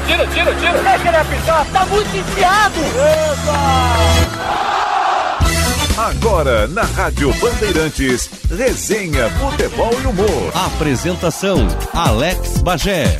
tira, tira, tira, tira. Deixa ele apitar, tá muito enfiado. Agora, na Rádio Bandeirantes, resenha, futebol e humor. Apresentação, Alex Bagé.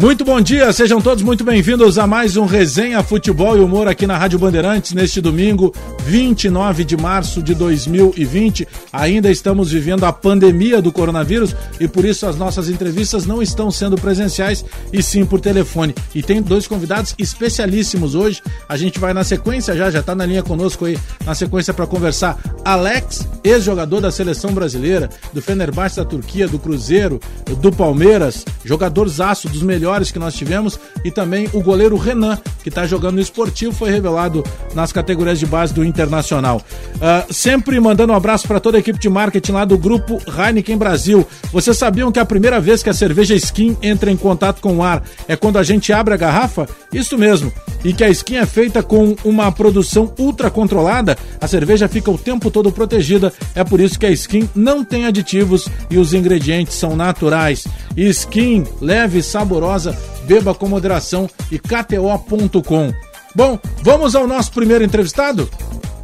Muito bom dia, sejam todos muito bem-vindos a mais um Resenha Futebol e Humor aqui na Rádio Bandeirantes neste domingo, 29 de março de 2020. Ainda estamos vivendo a pandemia do coronavírus e por isso as nossas entrevistas não estão sendo presenciais e sim por telefone. E tem dois convidados especialíssimos hoje. A gente vai na sequência já, já está na linha conosco aí, na sequência para conversar. Alex, ex-jogador da seleção brasileira, do Fenerbahçe da Turquia, do Cruzeiro, do Palmeiras, jogador zaço dos melhores melhores que nós tivemos, e também o goleiro Renan, que está jogando no esportivo, foi revelado nas categorias de base do Internacional. Uh, sempre mandando um abraço para toda a equipe de marketing lá do grupo Heineken Brasil. Vocês sabiam que a primeira vez que a cerveja Skin entra em contato com o ar é quando a gente abre a garrafa? Isso mesmo. E que a Skin é feita com uma produção ultra controlada, a cerveja fica o tempo todo protegida. É por isso que a Skin não tem aditivos e os ingredientes são naturais. Skin leve e saborosa casa, beba com moderação e KTO.com. Bom, vamos ao nosso primeiro entrevistado?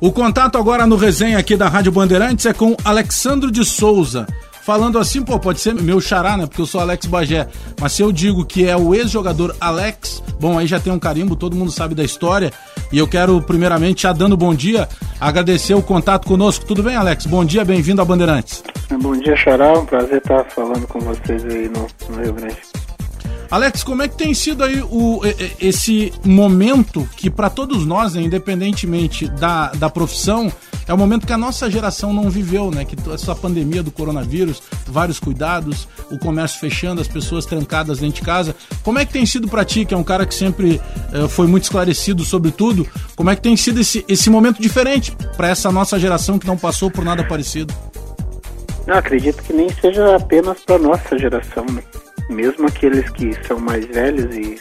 O contato agora no resenha aqui da Rádio Bandeirantes é com Alexandro de Souza. Falando assim, pô, pode ser meu xará, né? Porque eu sou Alex Bagé. Mas se eu digo que é o ex-jogador Alex, bom, aí já tem um carimbo, todo mundo sabe da história. E eu quero, primeiramente, já dando bom dia, agradecer o contato conosco. Tudo bem, Alex? Bom dia, bem-vindo a Bandeirantes. Bom dia, Xará. Um prazer estar falando com vocês aí no, no Rio Grande. Alex, como é que tem sido aí o, esse momento que para todos nós, né, independentemente da, da profissão, é o momento que a nossa geração não viveu, né? Que essa pandemia do coronavírus, vários cuidados, o comércio fechando, as pessoas trancadas dentro de casa. Como é que tem sido para ti, que é um cara que sempre uh, foi muito esclarecido sobre tudo, como é que tem sido esse, esse momento diferente para essa nossa geração que não passou por nada parecido? Não, acredito que nem seja apenas para nossa geração, né? Mesmo aqueles que são mais velhos e,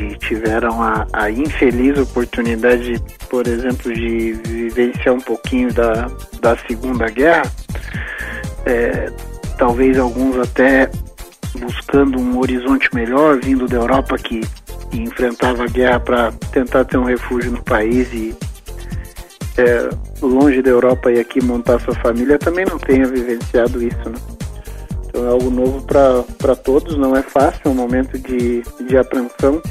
e tiveram a, a, infeliz oportunidade, por exemplo, de vivenciar um pouquinho da, da Segunda Guerra, é, talvez alguns até buscando um horizonte melhor, vindo da Europa que, que enfrentava a guerra para tentar ter um refúgio no país e é, longe da Europa e aqui montar sua família, também não tenha vivenciado isso, né? Então é algo novo para todos, não é fácil, é um momento de, de apreensão.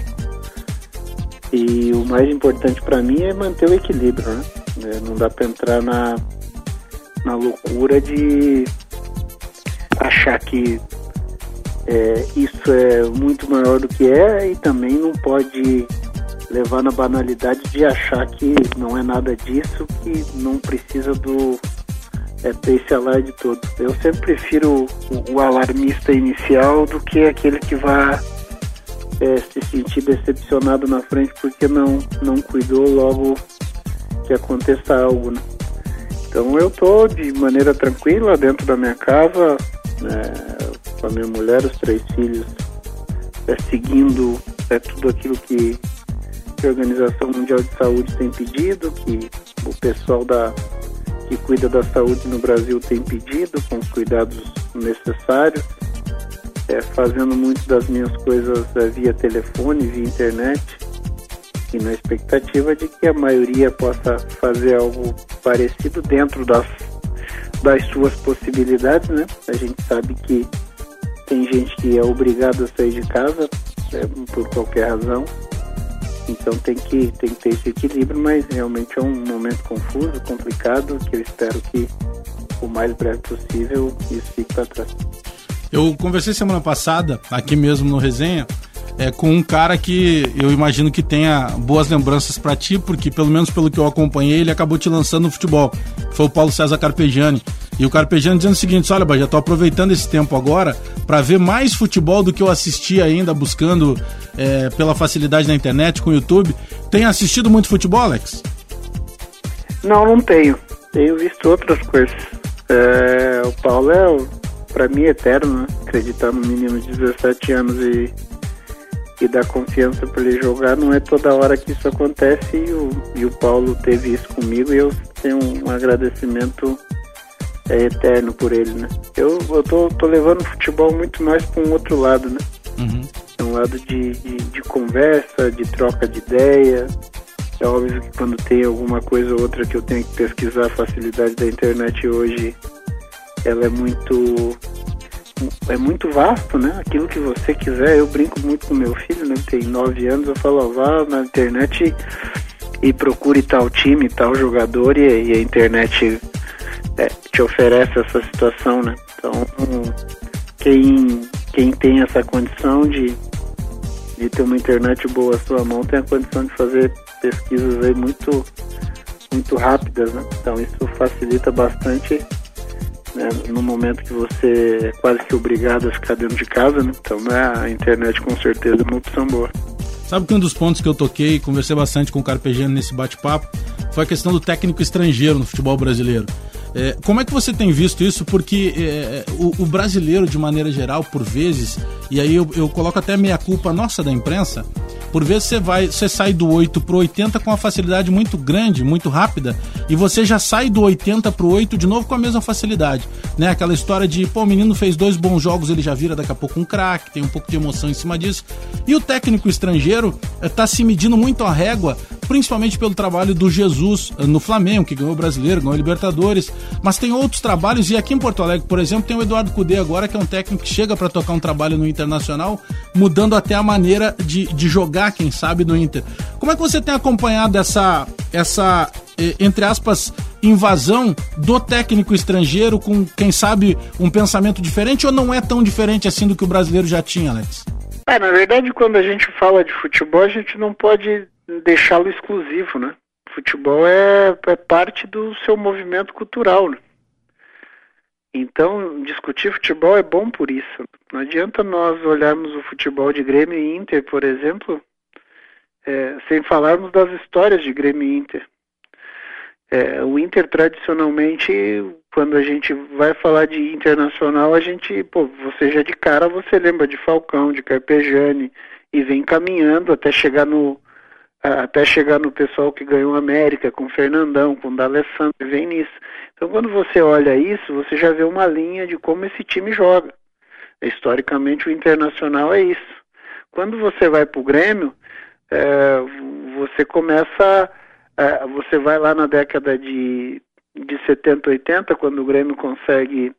E o mais importante para mim é manter o equilíbrio, né? É, não dá para entrar na, na loucura de achar que é, isso é muito maior do que é e também não pode levar na banalidade de achar que não é nada disso, que não precisa do é, ter esse alarde todo. Eu sempre prefiro o, o alarmista inicial do que aquele que vai é, se sentir decepcionado na frente porque não, não cuidou logo que aconteça algo, né? Então eu tô de maneira tranquila dentro da minha casa, né, com a minha mulher, os três filhos, é, seguindo é, tudo aquilo que, que a Organização Mundial de Saúde tem pedido, que o pessoal da que cuida da saúde no Brasil tem pedido, com os cuidados necessários, é, fazendo muito das minhas coisas é, via telefone, via internet, e na expectativa de que a maioria possa fazer algo parecido dentro das, das suas possibilidades, né? A gente sabe que tem gente que é obrigada a sair de casa é, por qualquer razão, então tem que, tem que ter esse equilíbrio, mas realmente é um momento confuso, complicado, que eu espero que o mais breve possível isso fique para trás. Eu conversei semana passada, aqui mesmo no Resenha, é, com um cara que eu imagino que tenha boas lembranças para ti, porque pelo menos pelo que eu acompanhei, ele acabou te lançando no futebol. Foi o Paulo César Carpegiani. E o Carpegiani dizendo o seguinte: olha, já tô aproveitando esse tempo agora para ver mais futebol do que eu assisti ainda, buscando é, pela facilidade na internet, com o YouTube. Tem assistido muito futebol, Alex? Não, não tenho. Tenho visto outras coisas. É, o Paulo é, para mim, eterno, né? Acreditar no menino de 17 anos e e dar confiança para ele jogar, não é toda hora que isso acontece e o, e o Paulo teve isso comigo e eu tenho um agradecimento é, eterno por ele, né? Eu, eu tô, tô levando o futebol muito mais para um outro lado, né? Uhum. É um lado de, de, de, conversa, de troca de ideia. É óbvio que quando tem alguma coisa ou outra que eu tenho que pesquisar, a facilidade da internet hoje, ela é muito é muito vasto, né? Aquilo que você quiser. Eu brinco muito com meu filho, né? Tem nove anos, eu falo, ó, vá na internet e procure tal time, tal jogador, e, e a internet é, te oferece essa situação, né? Então, quem, quem tem essa condição de, de ter uma internet boa à sua mão tem a condição de fazer pesquisas aí muito, muito rápidas, né? Então, isso facilita bastante né, no momento que você é quase que obrigado a ficar dentro de casa, né? Então né, a internet com certeza é uma opção boa. Sabe que um dos pontos que eu toquei, conversei bastante com o Carpegiano nesse bate-papo, foi a questão do técnico estrangeiro no futebol brasileiro. É, como é que você tem visto isso? Porque é, o, o, brasileiro, de maneira geral, por vezes, e aí eu, eu coloco até meia culpa nossa da imprensa, por vezes você vai, você sai do 8 pro 80 com uma facilidade muito grande, muito rápida, e você já sai do 80 pro 8 de novo com a mesma facilidade, né? Aquela história de, pô, o menino fez dois bons jogos, ele já vira daqui a pouco um craque, tem um pouco de emoção em cima disso. E o técnico estrangeiro está eh, se medindo muito a régua, principalmente pelo trabalho do Jesus eh, no Flamengo, que ganhou o Brasileiro, ganhou a Libertadores, mas tem outros trabalhos, e aqui em Porto Alegre, por exemplo, tem o Eduardo Cudê agora, que é um técnico que chega para tocar um trabalho no Internacional, mudando até a maneira de, de jogar quem sabe, no Inter. Como é que você tem acompanhado essa, essa eh, entre aspas, invasão do técnico estrangeiro com, quem sabe, um pensamento diferente ou não é tão diferente assim do que o brasileiro já tinha, Alex? É, na verdade, quando a gente fala de futebol, a gente não pode deixá-lo exclusivo, né? Futebol é, é parte do seu movimento cultural, né? Então, discutir futebol é bom por isso. Não adianta nós olharmos o futebol de Grêmio e Inter, por exemplo, é, sem falarmos das histórias de Grêmio e Inter. É, o Inter, tradicionalmente, quando a gente vai falar de internacional, a gente, pô, você já de cara, você lembra de Falcão, de Carpegiani, e vem caminhando até chegar no até chegar no pessoal que ganhou a América, com Fernandão, com D'Alessandro, vem nisso. Então, quando você olha isso, você já vê uma linha de como esse time joga. Historicamente, o Internacional é isso. Quando você vai para o Grêmio, é, você começa, é, você vai lá na década de, de 70, 80, quando o Grêmio consegue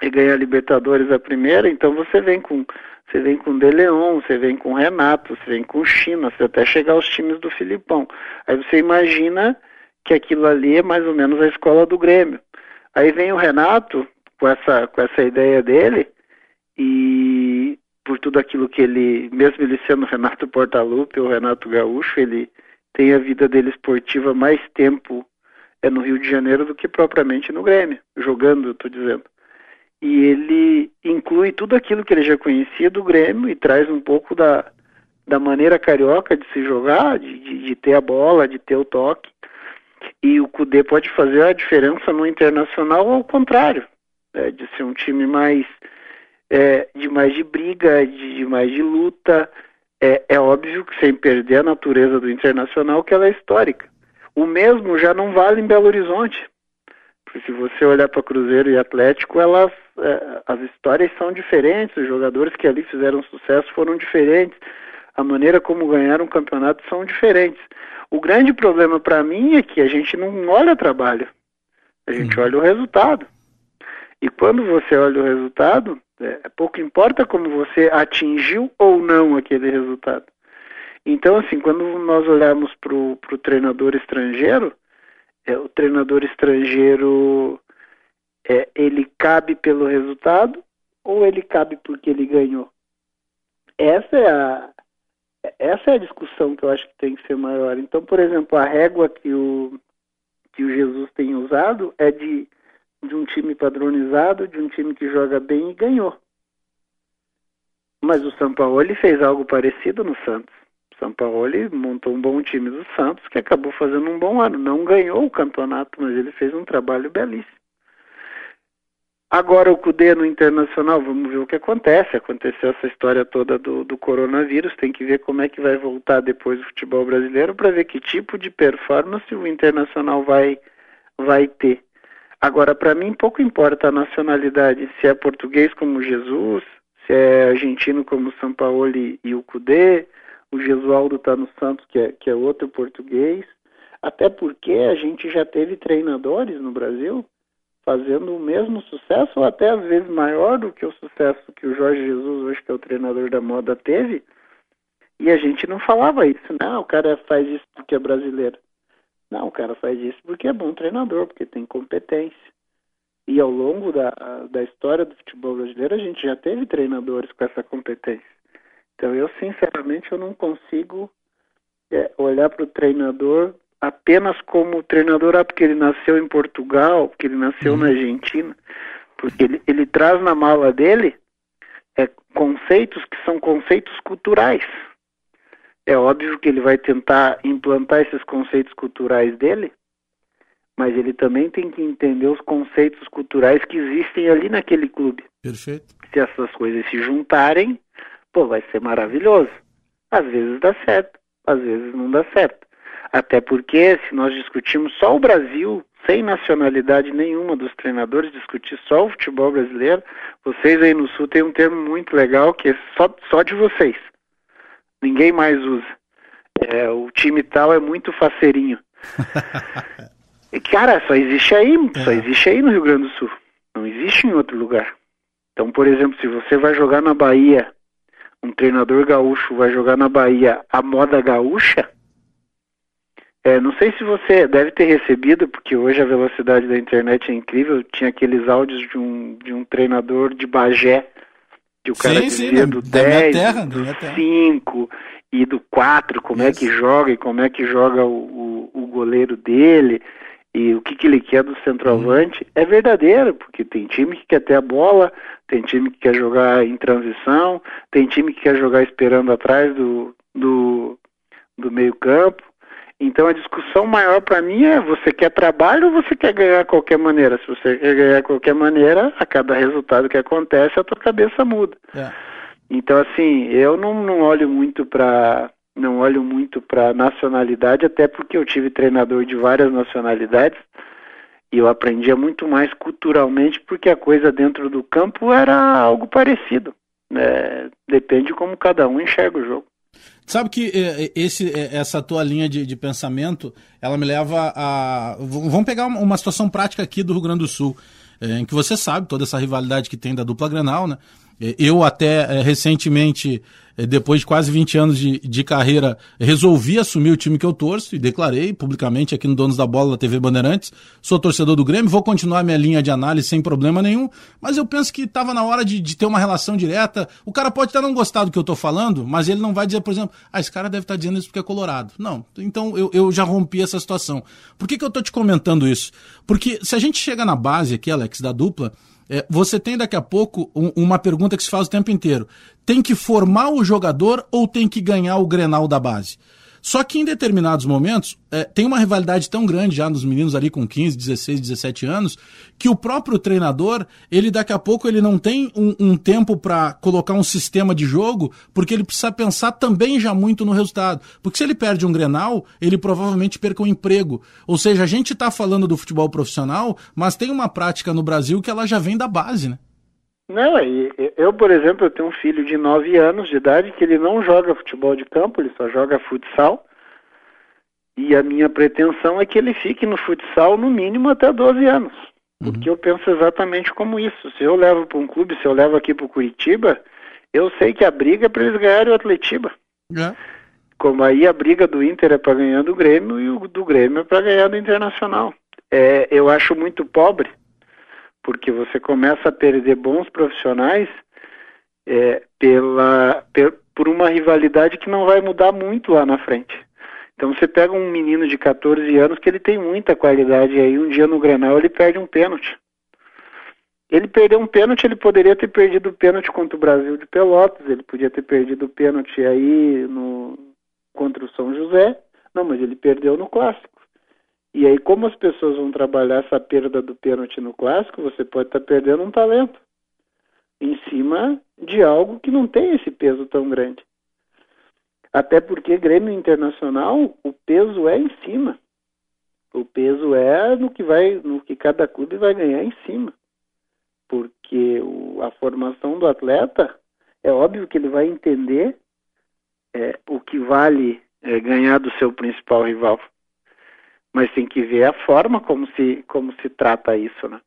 ganhar a Libertadores a primeira, então você vem com você vem com De Leon, você vem com Renato, você vem com China, você até chegar aos times do Filipão. Aí você imagina que aquilo ali é mais ou menos a escola do Grêmio. Aí vem o Renato com essa, com essa ideia dele e por tudo aquilo que ele, mesmo ele sendo Renato Portaluppi ou Renato Gaúcho, ele tem a vida dele esportiva mais tempo é no Rio de Janeiro do que propriamente no Grêmio, jogando, estou dizendo. E ele inclui tudo aquilo que ele já conhecia do Grêmio e traz um pouco da, da maneira carioca de se jogar, de, de, de ter a bola, de ter o toque. E o Cudê pode fazer a diferença no internacional ao contrário, né, de ser um time mais é, de mais de briga, de, de mais de luta. É, é, óbvio que sem perder a natureza do internacional, que ela é histórica. O mesmo já não vale em Belo Horizonte. Porque se você olhar para Cruzeiro e Atlético, elas, é, as histórias são diferentes, os jogadores que ali fizeram sucesso foram diferentes, a maneira como ganharam o campeonato são diferentes. O grande problema para mim é que a gente não olha trabalho, a gente olha o resultado. E quando você olha o resultado, é, pouco importa como você atingiu ou não aquele resultado. Então, assim, quando nós olharmos para o treinador estrangeiro, é, o treinador estrangeiro é, ele cabe pelo resultado ou ele cabe porque ele ganhou? Essa é a, essa é a discussão que eu acho que tem que ser maior. Então, por exemplo, a régua que o, que o Jesus tem usado é de de um time padronizado, de um time que joga bem e ganhou. Mas o São Paulo fez algo parecido no Santos. São Paulo montou um bom time do Santos que acabou fazendo um bom ano. Não ganhou o campeonato, mas ele fez um trabalho belíssimo. Agora o Cudê no Internacional, vamos ver o que acontece. Aconteceu essa história toda do, do coronavírus, tem que ver como é que vai voltar depois o futebol brasileiro para ver que tipo de performance o Internacional vai, vai ter. Agora, para mim, pouco importa a nacionalidade, se é português como Jesus, se é argentino como o Sampaoli e o Cudê, o Gesualdo está no Santos, que é, que é outro português, até porque a gente já teve treinadores no Brasil fazendo o mesmo sucesso, ou até às vezes maior do que o sucesso que o Jorge Jesus, hoje que é o treinador da moda, teve, e a gente não falava isso, não, né? o cara faz isso porque é brasileiro. Não, o cara faz isso porque é bom treinador, porque tem competência. E ao longo da, da história do futebol brasileiro, a gente já teve treinadores com essa competência. Então, eu, sinceramente, eu não consigo é, olhar para o treinador apenas como treinador, ah, porque ele nasceu em Portugal, porque ele nasceu uhum. na Argentina, porque ele, ele traz na mala dele é, conceitos que são conceitos culturais. É óbvio que ele vai tentar implantar esses conceitos culturais dele, mas ele também tem que entender os conceitos culturais que existem ali naquele clube. Perfeito. Se essas coisas se juntarem, pô, vai ser maravilhoso. Às vezes dá certo, às vezes não dá certo. Até porque, se nós discutimos só o Brasil, sem nacionalidade nenhuma dos treinadores, discutir só o futebol brasileiro, vocês aí no Sul têm um termo muito legal que é só, só de vocês. Ninguém mais usa. É, o time tal é muito faceirinho. Cara, só existe aí, é. só existe aí no Rio Grande do Sul. Não existe em outro lugar. Então, por exemplo, se você vai jogar na Bahia, um treinador gaúcho vai jogar na Bahia a moda gaúcha, é, não sei se você deve ter recebido, porque hoje a velocidade da internet é incrível. Tinha aqueles áudios de um, de um treinador de Bagé, que o cara sim, dizia sim, do da 10, terra, do 5 e do 4, como Isso. é que joga e como é que joga o, o, o goleiro dele e o que, que ele quer do centroavante. Hum. É verdadeiro, porque tem time que quer ter a bola, tem time que quer jogar em transição, tem time que quer jogar esperando atrás do, do, do meio campo. Então a discussão maior para mim é você quer trabalho ou você quer ganhar de qualquer maneira? Se você quer ganhar de qualquer maneira, a cada resultado que acontece a tua cabeça muda. É. Então assim, eu não, não olho muito para não olho muito para nacionalidade, até porque eu tive treinador de várias nacionalidades e eu aprendia muito mais culturalmente porque a coisa dentro do campo era algo parecido. É, depende como cada um enxerga o jogo. Sabe que é, esse, é, essa tua linha de, de, pensamento, ela me leva a. Vamos pegar uma situação prática aqui do Rio Grande do Sul, em que você sabe toda essa rivalidade que tem da dupla Grenal, né? Eu até recentemente é, depois de quase 20 anos de, de carreira, resolvi assumir o time que eu torço e declarei publicamente aqui no Donos da Bola da TV Bandeirantes. Sou torcedor do Grêmio, vou continuar minha linha de análise sem problema nenhum, mas eu penso que estava na hora de, de, ter uma relação direta. O cara pode até não gostar do que eu estou falando, mas ele não vai dizer, por exemplo, ah, esse cara deve estar tá dizendo isso porque é colorado. Não. Então eu, eu já rompi essa situação. Por que, que eu estou te comentando isso? Porque se a gente chega na base aqui, Alex, da dupla, é, você tem daqui a pouco um, uma pergunta que se faz o tempo inteiro. Tem que formar o jogador ou tem que ganhar o Grenal da base? Só que em determinados momentos, é, tem uma rivalidade tão grande já nos meninos ali com 15, 16, 17 anos, que o próprio treinador, ele daqui a pouco ele não tem um, um tempo para colocar um sistema de jogo, porque ele precisa pensar também já muito no resultado. Porque se ele perde um Grenal, ele provavelmente perca um emprego. Ou seja, a gente está falando do futebol profissional, mas tem uma prática no Brasil que ela já vem da base, né? Não, eu, por exemplo, eu tenho um filho de 9 anos de idade que ele não joga futebol de campo, ele só joga futsal. E a minha pretensão é que ele fique no futsal no mínimo até 12 anos. Uhum. Porque eu penso exatamente como isso. Se eu levo para um clube, se eu levo aqui para o Curitiba, eu sei que a briga é para eles ganharem o Atletiba. É. Como aí a briga do Inter é para ganhar do Grêmio e o do Grêmio é para ganhar do Internacional. É, eu acho muito pobre porque você começa a perder bons profissionais é, pela, por uma rivalidade que não vai mudar muito lá na frente. Então você pega um menino de 14 anos que ele tem muita qualidade e aí um dia no Granal ele perde um pênalti. Ele perdeu um pênalti, ele poderia ter perdido o pênalti contra o Brasil de Pelotas, ele podia ter perdido o pênalti aí no, contra o São José, não, mas ele perdeu no clássico. E aí, como as pessoas vão trabalhar essa perda do pênalti no clássico, você pode estar tá perdendo um talento em cima de algo que não tem esse peso tão grande. Até porque Grêmio Internacional, o peso é em cima. O peso é no que vai, no que cada clube vai ganhar em cima. Porque o, a formação do atleta É óbvio que ele vai entender é, o que vale é, ganhar do seu principal rival, mas tem que ver a forma como se como se trata isso, né?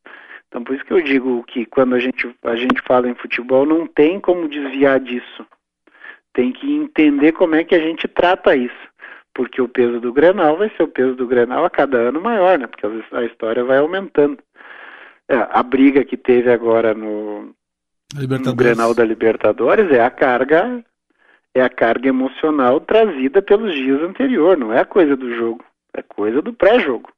Então por isso que eu digo que quando a gente a gente fala em futebol não tem como desviar disso. Tem que entender como é que a gente trata isso, porque o peso do Grenal vai ser o peso do Grenal a cada ano maior, né? Porque a história vai aumentando. É, a briga que teve agora no, no Grenal da Libertadores é a carga é a carga emocional trazida pelos dias anteriores, não é a coisa do jogo, é coisa do pré-jogo.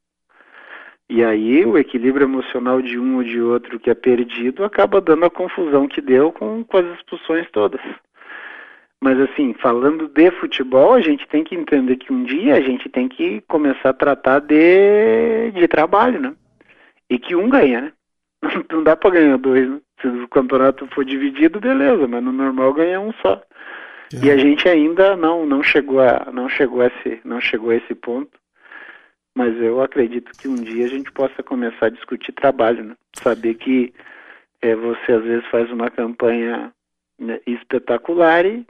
E aí o equilíbrio emocional de um ou de outro que é perdido acaba dando a confusão que deu com, com as expulsões todas. Mas assim, falando de futebol, a gente tem que entender que um dia a gente tem que começar a tratar de, de trabalho, né? E que um ganha, né? Não dá para ganhar dois, né? Se o campeonato for dividido, beleza, mas no normal ganha um só. É. E a gente ainda não não chegou a não chegou a esse não chegou a esse ponto mas eu acredito que um dia a gente possa começar a discutir trabalho, né? saber que é, você às vezes faz uma campanha né, espetacular e,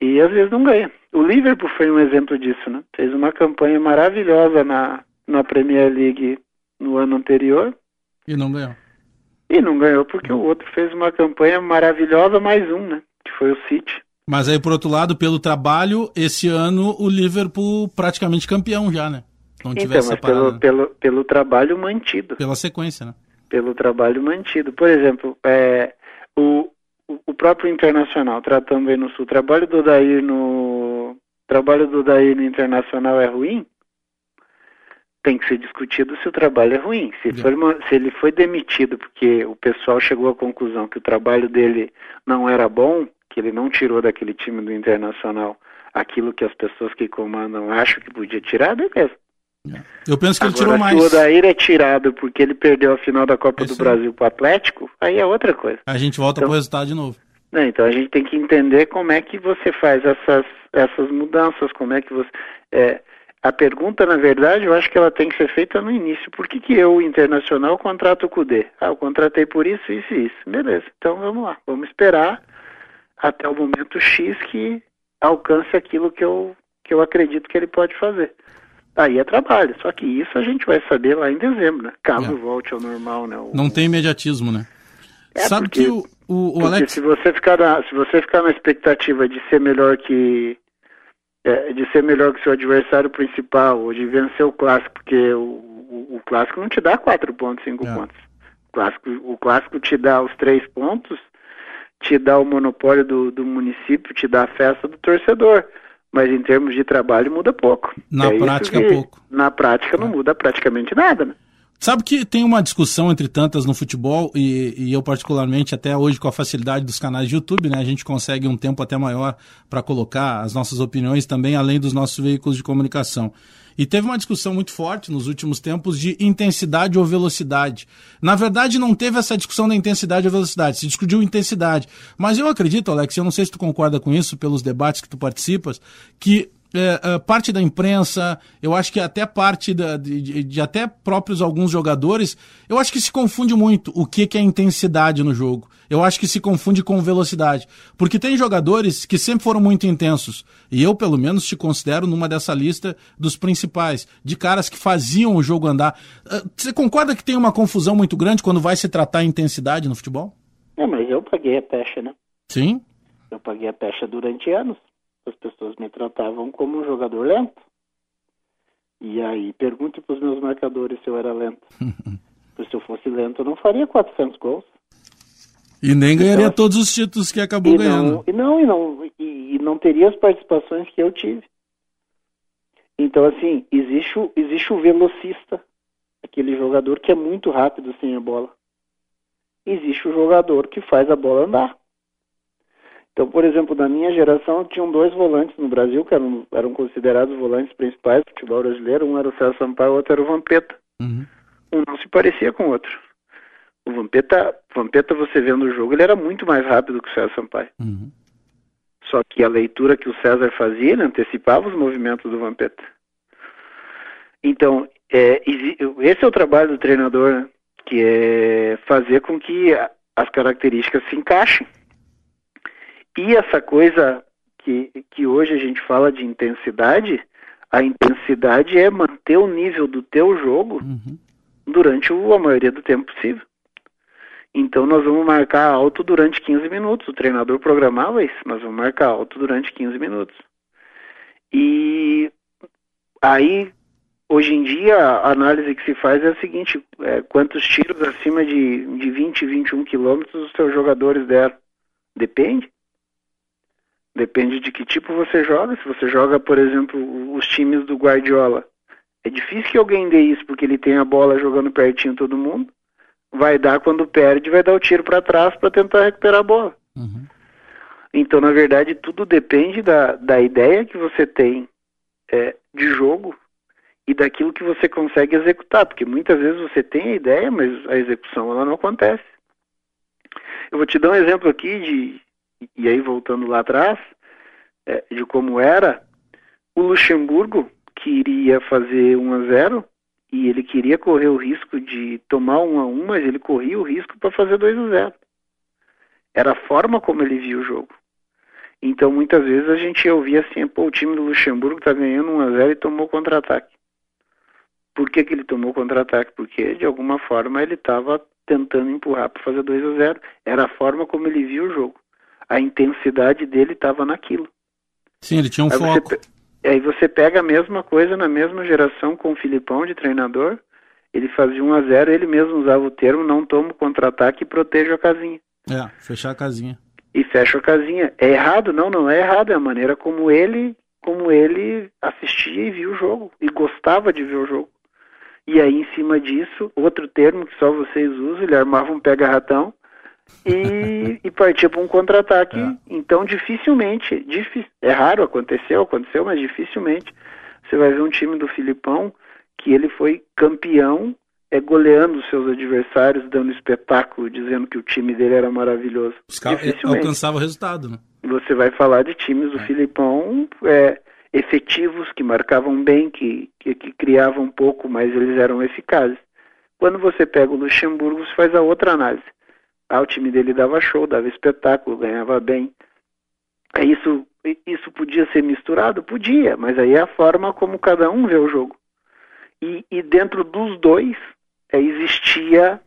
e às vezes não ganha. O Liverpool foi um exemplo disso, né? Fez uma campanha maravilhosa na, na Premier League no ano anterior. E não ganhou. E não ganhou porque o outro fez uma campanha maravilhosa mais um, né? Que foi o City. Mas aí, por outro lado, pelo trabalho, esse ano o Liverpool praticamente campeão já, né? Não então, mas pelo, pelo, pelo trabalho mantido. Pela sequência, né? Pelo trabalho mantido. Por exemplo, é, o, o próprio Internacional, tratando aí no Sul, o trabalho do Daí no trabalho do Daí no Internacional é ruim, tem que ser discutido se o trabalho é ruim. Se, se ele foi demitido porque o pessoal chegou à conclusão que o trabalho dele não era bom, que ele não tirou daquele time do Internacional aquilo que as pessoas que comandam acham que podia tirar, beleza. Eu penso que Agora, ele tirou mais. Se o Odair é tirado porque ele perdeu a final da Copa Esse do Brasil pro Atlético, aí é outra coisa. A gente volta então, pro resultado de novo. Né, então a gente tem que entender como é que você faz essas, essas mudanças, como é que você. É, a pergunta, na verdade, eu acho que ela tem que ser feita no início. Por que, que eu, internacional, contrato o CUDE? Ah, eu contratei por isso, isso e isso. Beleza, então vamos lá. Vamos esperar até o momento X que alcance aquilo que eu, que eu acredito que ele pode fazer. Aí é trabalho, só que isso a gente vai saber lá em dezembro, né? Caso é. volte ao normal, né? O... Não tem imediatismo, né? É Sabe porque, que o, o, o Alex... se você ficar na, se você ficar na expectativa de ser melhor que é, de ser melhor que seu adversário principal ou de vencer o clássico, porque o, o, o clássico não te dá quatro pontos, cinco é. pontos. O clássico, o clássico te dá os três pontos te dá o monopólio do, do município, te dá a festa do torcedor. Mas em termos de trabalho muda pouco. Na é prática, pouco. Na prática não é. muda praticamente nada, né? Sabe que tem uma discussão entre tantas no futebol, e, e, eu particularmente, até hoje, com a facilidade dos canais de YouTube, né, a gente consegue um tempo até maior para colocar as nossas opiniões também, além dos nossos veículos de comunicação. E teve uma discussão muito forte nos últimos tempos de intensidade ou velocidade. Na verdade, não teve essa discussão da intensidade ou velocidade, se discutiu intensidade. Mas eu acredito, Alex, eu não sei se tu concorda com isso, pelos debates que tu participas, que é, é, parte da imprensa, eu acho que até parte da, de, de, até próprios alguns jogadores, eu acho que se confunde muito o que, que é intensidade no jogo. Eu acho que se confunde com velocidade. Porque tem jogadores que sempre foram muito intensos. E eu, pelo menos, te considero numa dessa lista dos principais, de caras que faziam o jogo andar. Uh, você concorda que tem uma confusão muito grande quando vai se tratar intensidade no futebol? É, mas eu paguei a pecha, né? Sim. Eu paguei a pecha durante anos as pessoas me tratavam como um jogador lento. E aí, pergunte para os meus marcadores se eu era lento. Porque se eu fosse lento, eu não faria 400 gols. E nem ganharia então, todos os títulos que acabou e ganhando. Não, e não, e não, e, e, não teria as participações que eu tive. Então, assim, existe o, existe o velocista, aquele jogador que é muito rápido sem a bola. Existe o jogador que faz a bola andar. Então, por exemplo, na minha geração tinham dois volantes no Brasil que eram, eram considerados volantes principais do futebol brasileiro. Um era o César Sampaio, o outro era o Vampeta. Uhum. Um não se parecia com o outro. O Vampeta, Vampeta, você vendo o jogo, ele era muito mais rápido que o César Sampaio. Uhum. Só que a leitura que o César fazia, ele antecipava os movimentos do Vampeta. Então, é, esse é o trabalho do treinador, né? que é fazer com que as características se encaixem. E essa coisa que, que hoje a gente fala de intensidade, a intensidade é manter o nível do teu jogo uhum. durante a maioria do tempo possível. Então nós vamos marcar alto durante 15 minutos. O treinador programava isso, nós vamos marcar alto durante 15 minutos. E aí, hoje em dia, a análise que se faz é a seguinte, é, quantos tiros acima de, de 20, 21 quilômetros os seus jogadores deram? Depende. Depende de que tipo você joga. Se você joga, por exemplo, os times do Guardiola, é difícil que alguém dê isso porque ele tem a bola jogando pertinho todo mundo vai dar quando perde, vai dar o tiro para trás para tentar recuperar a bola. Uhum. Então, na verdade, tudo depende da, da ideia que você tem é, de jogo e daquilo que você consegue executar, porque muitas vezes você tem a ideia, mas a execução ela não acontece. Eu vou te dar um exemplo aqui de, e aí voltando lá atrás, é, de como era o Luxemburgo que iria fazer 1 a 0 e ele queria correr o risco de tomar um a um, mas ele corria o risco para fazer 2 a 0. Era a forma como ele via o jogo. Então muitas vezes a gente ouvia assim, pô, o time do Luxemburgo está ganhando 1 a 0 e tomou contra-ataque. Por que, que ele tomou contra-ataque? Porque de alguma forma ele estava tentando empurrar para fazer 2 a 0. Era a forma como ele via o jogo. A intensidade dele estava naquilo. Sim, ele tinha um Aí foco. Você, e aí você pega a mesma coisa na mesma geração com o Filipão de treinador, ele fazia 1 a 0 ele mesmo usava o termo não toma contra-ataque e proteja a casinha. É, fechar a casinha. E fecha a casinha. É errado? Não, não é errado, é a maneira como ele, como ele assistia e via o jogo e gostava de ver o jogo. E aí em cima disso, outro termo que só vocês usam, ele armava um pega-ratão e, e partir para um contra-ataque. É. Então, dificilmente, é raro, aconteceu, aconteceu, mas dificilmente você vai ver um time do Filipão que ele foi campeão é goleando os seus adversários, dando espetáculo, dizendo que o time dele era maravilhoso. Os caras alcançavam o resultado, né? Você vai falar de times do é. Filipão é, efetivos, que marcavam bem, que, que, que criavam um pouco, mas eles eram eficazes. Quando você pega o Luxemburgo, você faz a outra análise. Ah, o time dele dava show, dava espetáculo, ganhava bem. É isso, isso podia ser misturado? Podia, mas aí é a forma como cada um vê o jogo. E, e dentro dos dois é, existia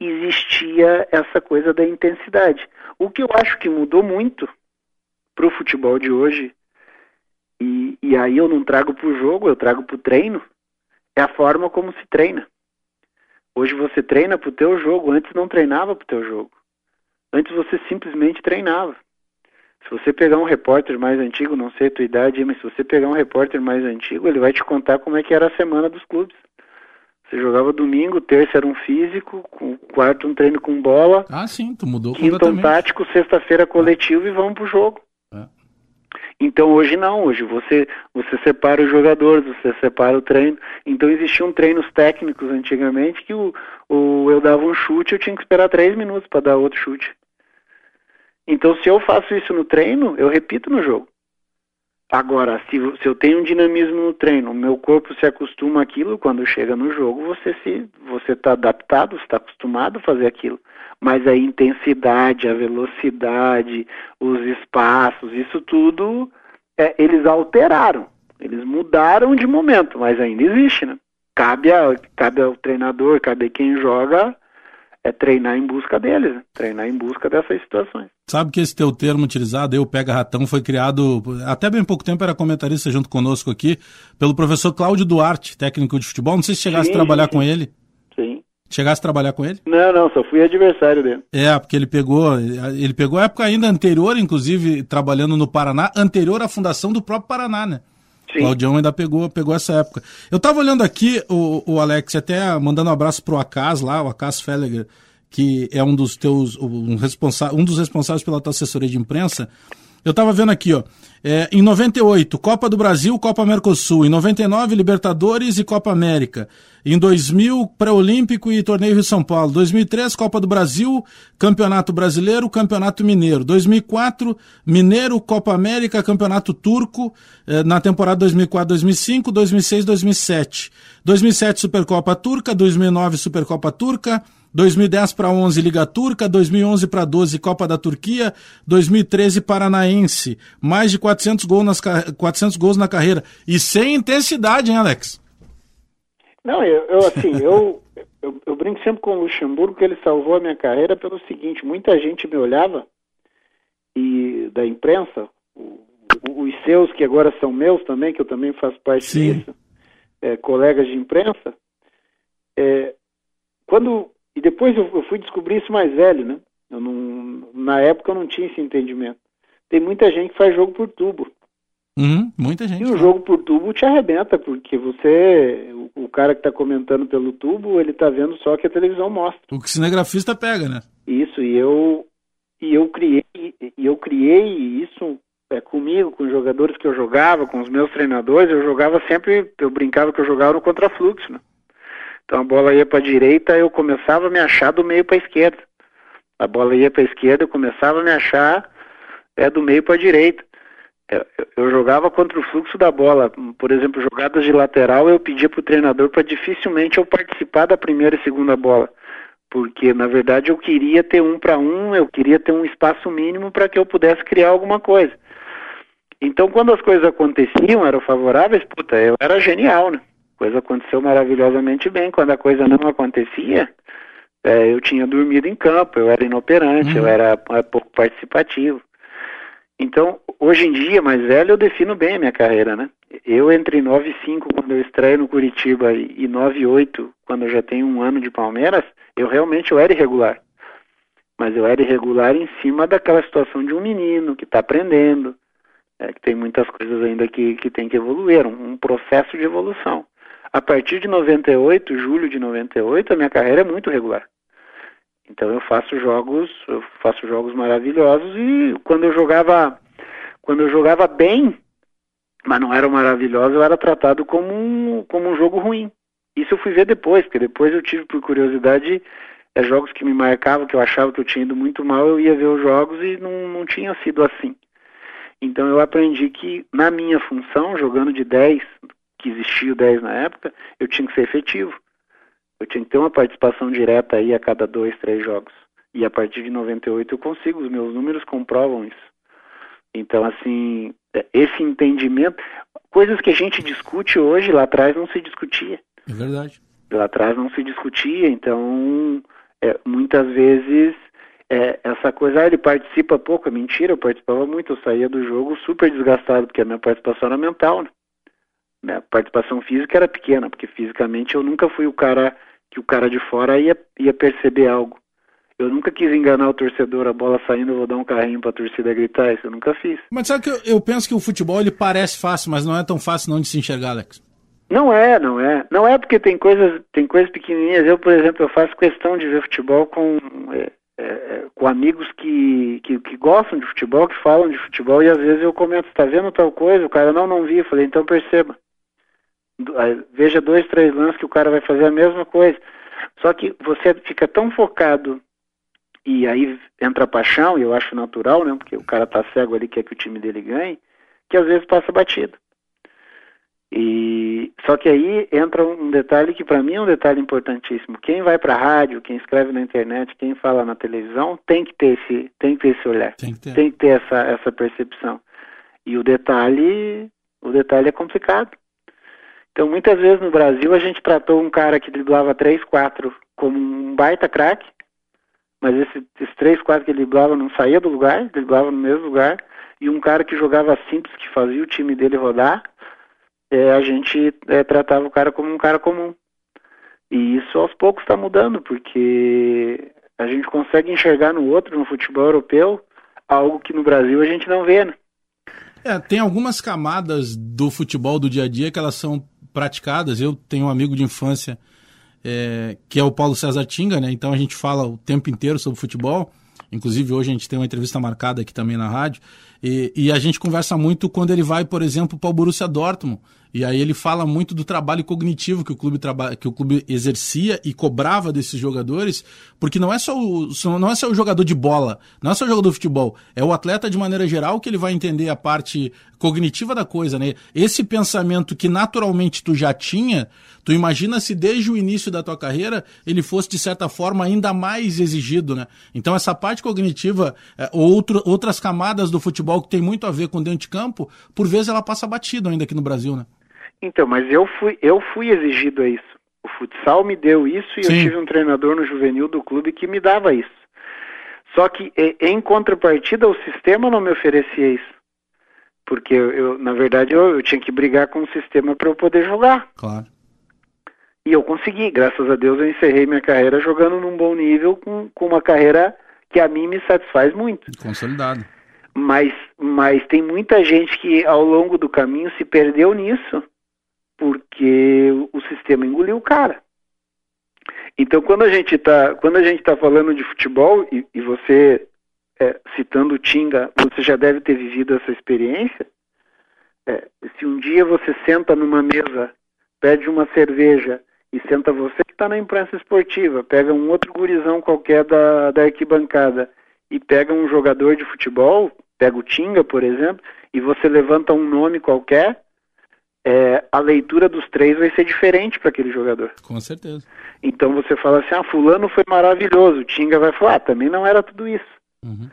existia essa coisa da intensidade. O que eu acho que mudou muito para o futebol de hoje, e, e aí eu não trago para o jogo, eu trago para o treino, é a forma como se treina. Hoje você treina pro teu jogo, antes não treinava pro teu jogo. Antes você simplesmente treinava. Se você pegar um repórter mais antigo, não sei a tua idade, mas se você pegar um repórter mais antigo, ele vai te contar como é que era a semana dos clubes. Você jogava domingo, terça era um físico, quarto um treino com bola. Ah, sim, tu mudou Quinto um tático, sexta-feira coletivo e vamos pro jogo. Então hoje não, hoje você, você separa os jogadores, você separa o treino. Então existiam treinos técnicos antigamente que o, o, eu dava um chute, eu tinha que esperar três minutos para dar outro chute. Então se eu faço isso no treino, eu repito no jogo. Agora, se, se eu tenho um dinamismo no treino, o meu corpo se acostuma àquilo, quando chega no jogo, você se você está adaptado, está acostumado a fazer aquilo mas a intensidade, a velocidade, os espaços, isso tudo é, eles alteraram, eles mudaram de momento, mas ainda existe, né? Cabe, a, cabe ao treinador, cabe a quem joga é treinar em busca deles, né? treinar em busca dessas situações. Sabe que esse teu termo utilizado, eu pega ratão, foi criado até bem pouco tempo, era comentarista junto conosco aqui, pelo professor Cláudio Duarte, técnico de futebol. Não sei se chegasse sim, a trabalhar sim. com ele. Chegasse a trabalhar com ele? Não, não, só fui adversário dele. É, porque ele pegou, ele pegou a época ainda anterior, inclusive trabalhando no Paraná, anterior à fundação do próprio Paraná, né? Sim. Claudião ainda pegou, pegou essa época. Eu tava olhando aqui, o, o Alex, até mandando um abraço pro Acas lá, o Acas Felliger, que é um dos teus, um, responsa um dos responsáveis pela tua assessoria de imprensa. Eu tava vendo aqui, ó. É, em 98, Copa do Brasil, Copa Mercosul. Em 99, Libertadores e Copa América. Em 2000, Pré-Olímpico e Torneio Rio São Paulo. 2003, Copa do Brasil, Campeonato Brasileiro, Campeonato Mineiro. 2004, Mineiro, Copa América, Campeonato Turco, eh, na temporada 2004-2005, 2006-2007. 2007, Supercopa Turca. 2009, Supercopa Turca. 2010 para 11 Liga Turca, 2011 para 12 Copa da Turquia, 2013 Paranaense. Mais de 400 gols, nas, 400 gols na carreira. E sem intensidade, hein, Alex? Não, eu, eu assim, eu, eu, eu, brinco sempre com o Luxemburgo que ele salvou a minha carreira pelo seguinte, muita gente me olhava e da imprensa, o, os seus que agora são meus também, que eu também faço parte Sim. disso, é, colegas de imprensa, é, quando e depois eu, eu, fui descobrir isso mais velho, né? Não, na época eu não tinha esse entendimento. Tem muita gente que faz jogo por tubo. Uhum, muita gente. E o jogo por tubo te arrebenta, porque você, o, o cara que está comentando pelo tubo, ele está vendo só que a televisão mostra. O que o cinegrafista pega, né? Isso, e eu, e eu criei, e eu criei isso é, comigo, com os jogadores que eu jogava, com os meus treinadores, eu jogava sempre, eu brincava que eu jogava no contrafluxo, né? Então a bola ia para a direita, eu começava a me achar do meio para a esquerda. A bola ia para a esquerda, eu começava a me achar é, do meio para a direita. Eu, eu, jogava contra o fluxo da bola. Por exemplo, jogadas de lateral, eu pedia para o treinador para dificilmente eu participar da primeira e segunda bola. Porque, na verdade, eu queria ter um para um, eu queria ter um espaço mínimo para que eu pudesse criar alguma coisa. Então, quando as coisas aconteciam, eram favoráveis, puta, eu era genial, né? A coisa aconteceu maravilhosamente bem. Quando a coisa não acontecia, é, eu tinha dormido em campo, eu era inoperante, uhum. eu era é, pouco participativo. Então, hoje em dia, mais velho, eu defino bem a minha carreira, né? Eu entre 9 e 5, quando eu estreio no Curitiba, e 9 e 8, quando eu já tenho um ano de Palmeiras, eu realmente eu era irregular. Mas eu era irregular em cima daquela situação de um menino que está aprendendo, é, que tem muitas coisas ainda que, que tem que evoluir, um, um processo de evolução. A partir de 98, julho de 98, a minha carreira é muito regular. Então eu faço jogos, eu faço jogos maravilhosos e quando eu jogava, quando eu jogava bem, mas não era maravilhoso, eu era tratado como um, como um jogo ruim. Isso eu fui ver depois, porque depois eu tive por curiosidade é, jogos que me marcavam, que eu achava que eu tinha ido muito mal, eu ia ver os jogos e não, não tinha sido assim. Então eu aprendi que na minha função, jogando de 10, que existia o 10 na época, eu tinha que ser efetivo. Eu tinha que ter uma participação direta aí a cada dois, três jogos. E a partir de 98 eu consigo, os meus números comprovam isso. Então, assim, é, esse entendimento, coisas que a gente discute hoje, lá atrás não se discutia. É verdade. Lá atrás não se discutia, então, é, muitas vezes, é, essa coisa, ah, ele participa pouco, é mentira, eu participava muito, eu saía do jogo super desgastado, porque a minha participação era mental, né? Minha participação física era pequena, porque fisicamente eu nunca fui o cara que o cara de fora ia, ia perceber algo. Eu nunca quis enganar o torcedor, a bola saindo, eu vou dar um carrinho pra torcida gritar, isso eu nunca fiz. Mas sabe que eu, eu penso que o futebol ele parece fácil, mas não é tão fácil não de se enxergar, Alex. Não é, não é. Não é porque tem coisas, tem coisas pequenininhas. Eu, por exemplo, eu faço questão de ver futebol com, é, é, é com amigos que, que, que, gostam de futebol, que falam de futebol, e às vezes eu comento, tá vendo tal coisa? O cara não, não vi. Eu falei, então perceba. Veja dois, três lances que o cara vai fazer a mesma coisa. Só que você fica tão focado e aí entra a paixão, e eu acho natural, né? Porque o cara tá cego ali, quer que o time dele ganhe, que às vezes passa batido. E só que aí entra um detalhe que para mim é um detalhe importantíssimo. Quem vai para a rádio, quem escreve na internet, quem fala na televisão, tem que ter esse, tem que ter esse olhar, tem que ter, tem que ter essa, essa percepção. E o detalhe, o detalhe é complicado. Então, muitas vezes no Brasil a gente tratou um cara que driblava 3, 4 como um baita craque, mas esse, esses 3, 4 que ele driblava não saía do lugar, driblava no mesmo lugar, e um cara que jogava simples, que fazia o time dele rodar, é, a gente é, tratava o cara como um cara comum. E isso aos poucos está mudando, porque a gente consegue enxergar no outro, no futebol europeu, algo que no Brasil a gente não vê, né? É, tem algumas camadas do futebol do dia a dia que elas são praticadas. Eu tenho um amigo de infância é, que é o Paulo César Tinga, né? Então a gente fala o tempo inteiro sobre futebol. Inclusive hoje a gente tem uma entrevista marcada aqui também na rádio. E, e a gente conversa muito quando ele vai, por exemplo, para o Borussia Dortmund. E aí ele fala muito do trabalho cognitivo que o clube, traba que o clube exercia e cobrava desses jogadores, porque não é, só o, não é só o jogador de bola, não é só o jogador de futebol, é o atleta de maneira geral que ele vai entender a parte cognitiva da coisa, né? Esse pensamento que naturalmente tu já tinha, tu imagina se desde o início da tua carreira ele fosse de certa forma ainda mais exigido, né? Então essa parte cognitiva, é, outro, outras camadas do futebol que tem muito a ver com dentro de campo, por vezes ela passa batido ainda aqui no Brasil, né? Então, mas eu fui, eu fui exigido a isso. O futsal me deu isso e Sim. eu tive um treinador no juvenil do clube que me dava isso. Só que em contrapartida o sistema não me oferecia isso. Porque eu, eu na verdade eu, eu, tinha que brigar com o sistema para eu poder jogar. Claro. E eu consegui, graças a Deus eu encerrei minha carreira jogando num bom nível com, com uma carreira que a mim me satisfaz muito. Consolidado. Mas, mas tem muita gente que ao longo do caminho se perdeu nisso porque o sistema engoliu o cara. Então, quando a gente está quando a gente tá falando de futebol e, e você é, citando o Tinga, você já deve ter vivido essa experiência. É, se um dia você senta numa mesa, pede uma cerveja e senta você que está na imprensa esportiva, pega um outro gurizão qualquer da, da arquibancada e pega um jogador de futebol, pega o Tinga, por exemplo, e você levanta um nome qualquer, é, a leitura dos três vai ser diferente para aquele jogador. Com certeza. Então você fala assim, ah, fulano foi maravilhoso, o Tinga vai falar, ah, também não era tudo isso. Uhum.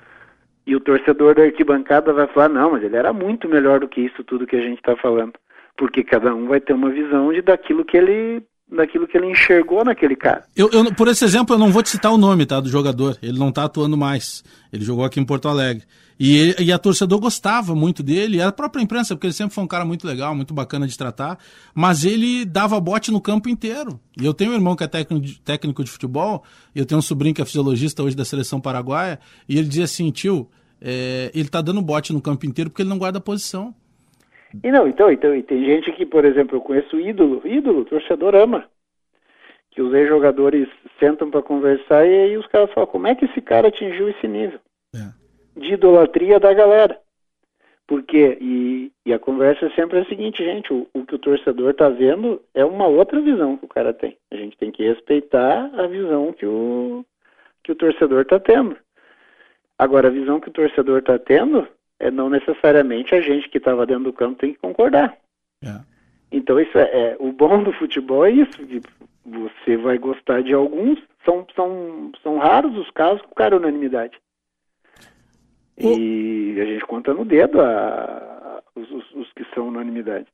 E o torcedor da arquibancada vai falar, não, mas ele era muito melhor do que isso tudo que a gente está falando. Porque cada um vai ter uma visão de daquilo que ele daquilo que ele enxergou naquele cara. Eu, eu, por esse exemplo, eu não vou te citar o nome tá, do jogador. Ele não está atuando mais. Ele jogou aqui em Porto Alegre. E, e a torcedor gostava muito dele, e a própria imprensa, porque ele sempre foi um cara muito legal, muito bacana de tratar, mas ele dava bote no campo inteiro. E eu tenho um irmão que é técnico de, técnico de futebol, eu tenho um sobrinho que é fisiologista hoje da seleção paraguaia, e ele dizia assim, tio, é, ele tá dando bote no campo inteiro porque ele não guarda posição. E não, então, então, e tem gente que, por exemplo, eu conheço ídolo, ídolo, torcedor ama. Que os ex-jogadores sentam para conversar e aí os caras falam, como é que esse cara atingiu esse nível? É de idolatria da galera. Porque, e, e a conversa é sempre a seguinte, gente, o, o que o torcedor está vendo é uma outra visão que o cara tem. A gente tem que respeitar a visão que o, que o torcedor está tendo. Agora, a visão que o torcedor está tendo é não necessariamente a gente que estava dentro do campo tem que concordar. É. Então, isso é, é, o bom do futebol é isso. Você vai gostar de alguns, são, são, são raros os casos que o cara é unanimidade. E a gente conta no dedo a, os, os, os, que são unanimidade.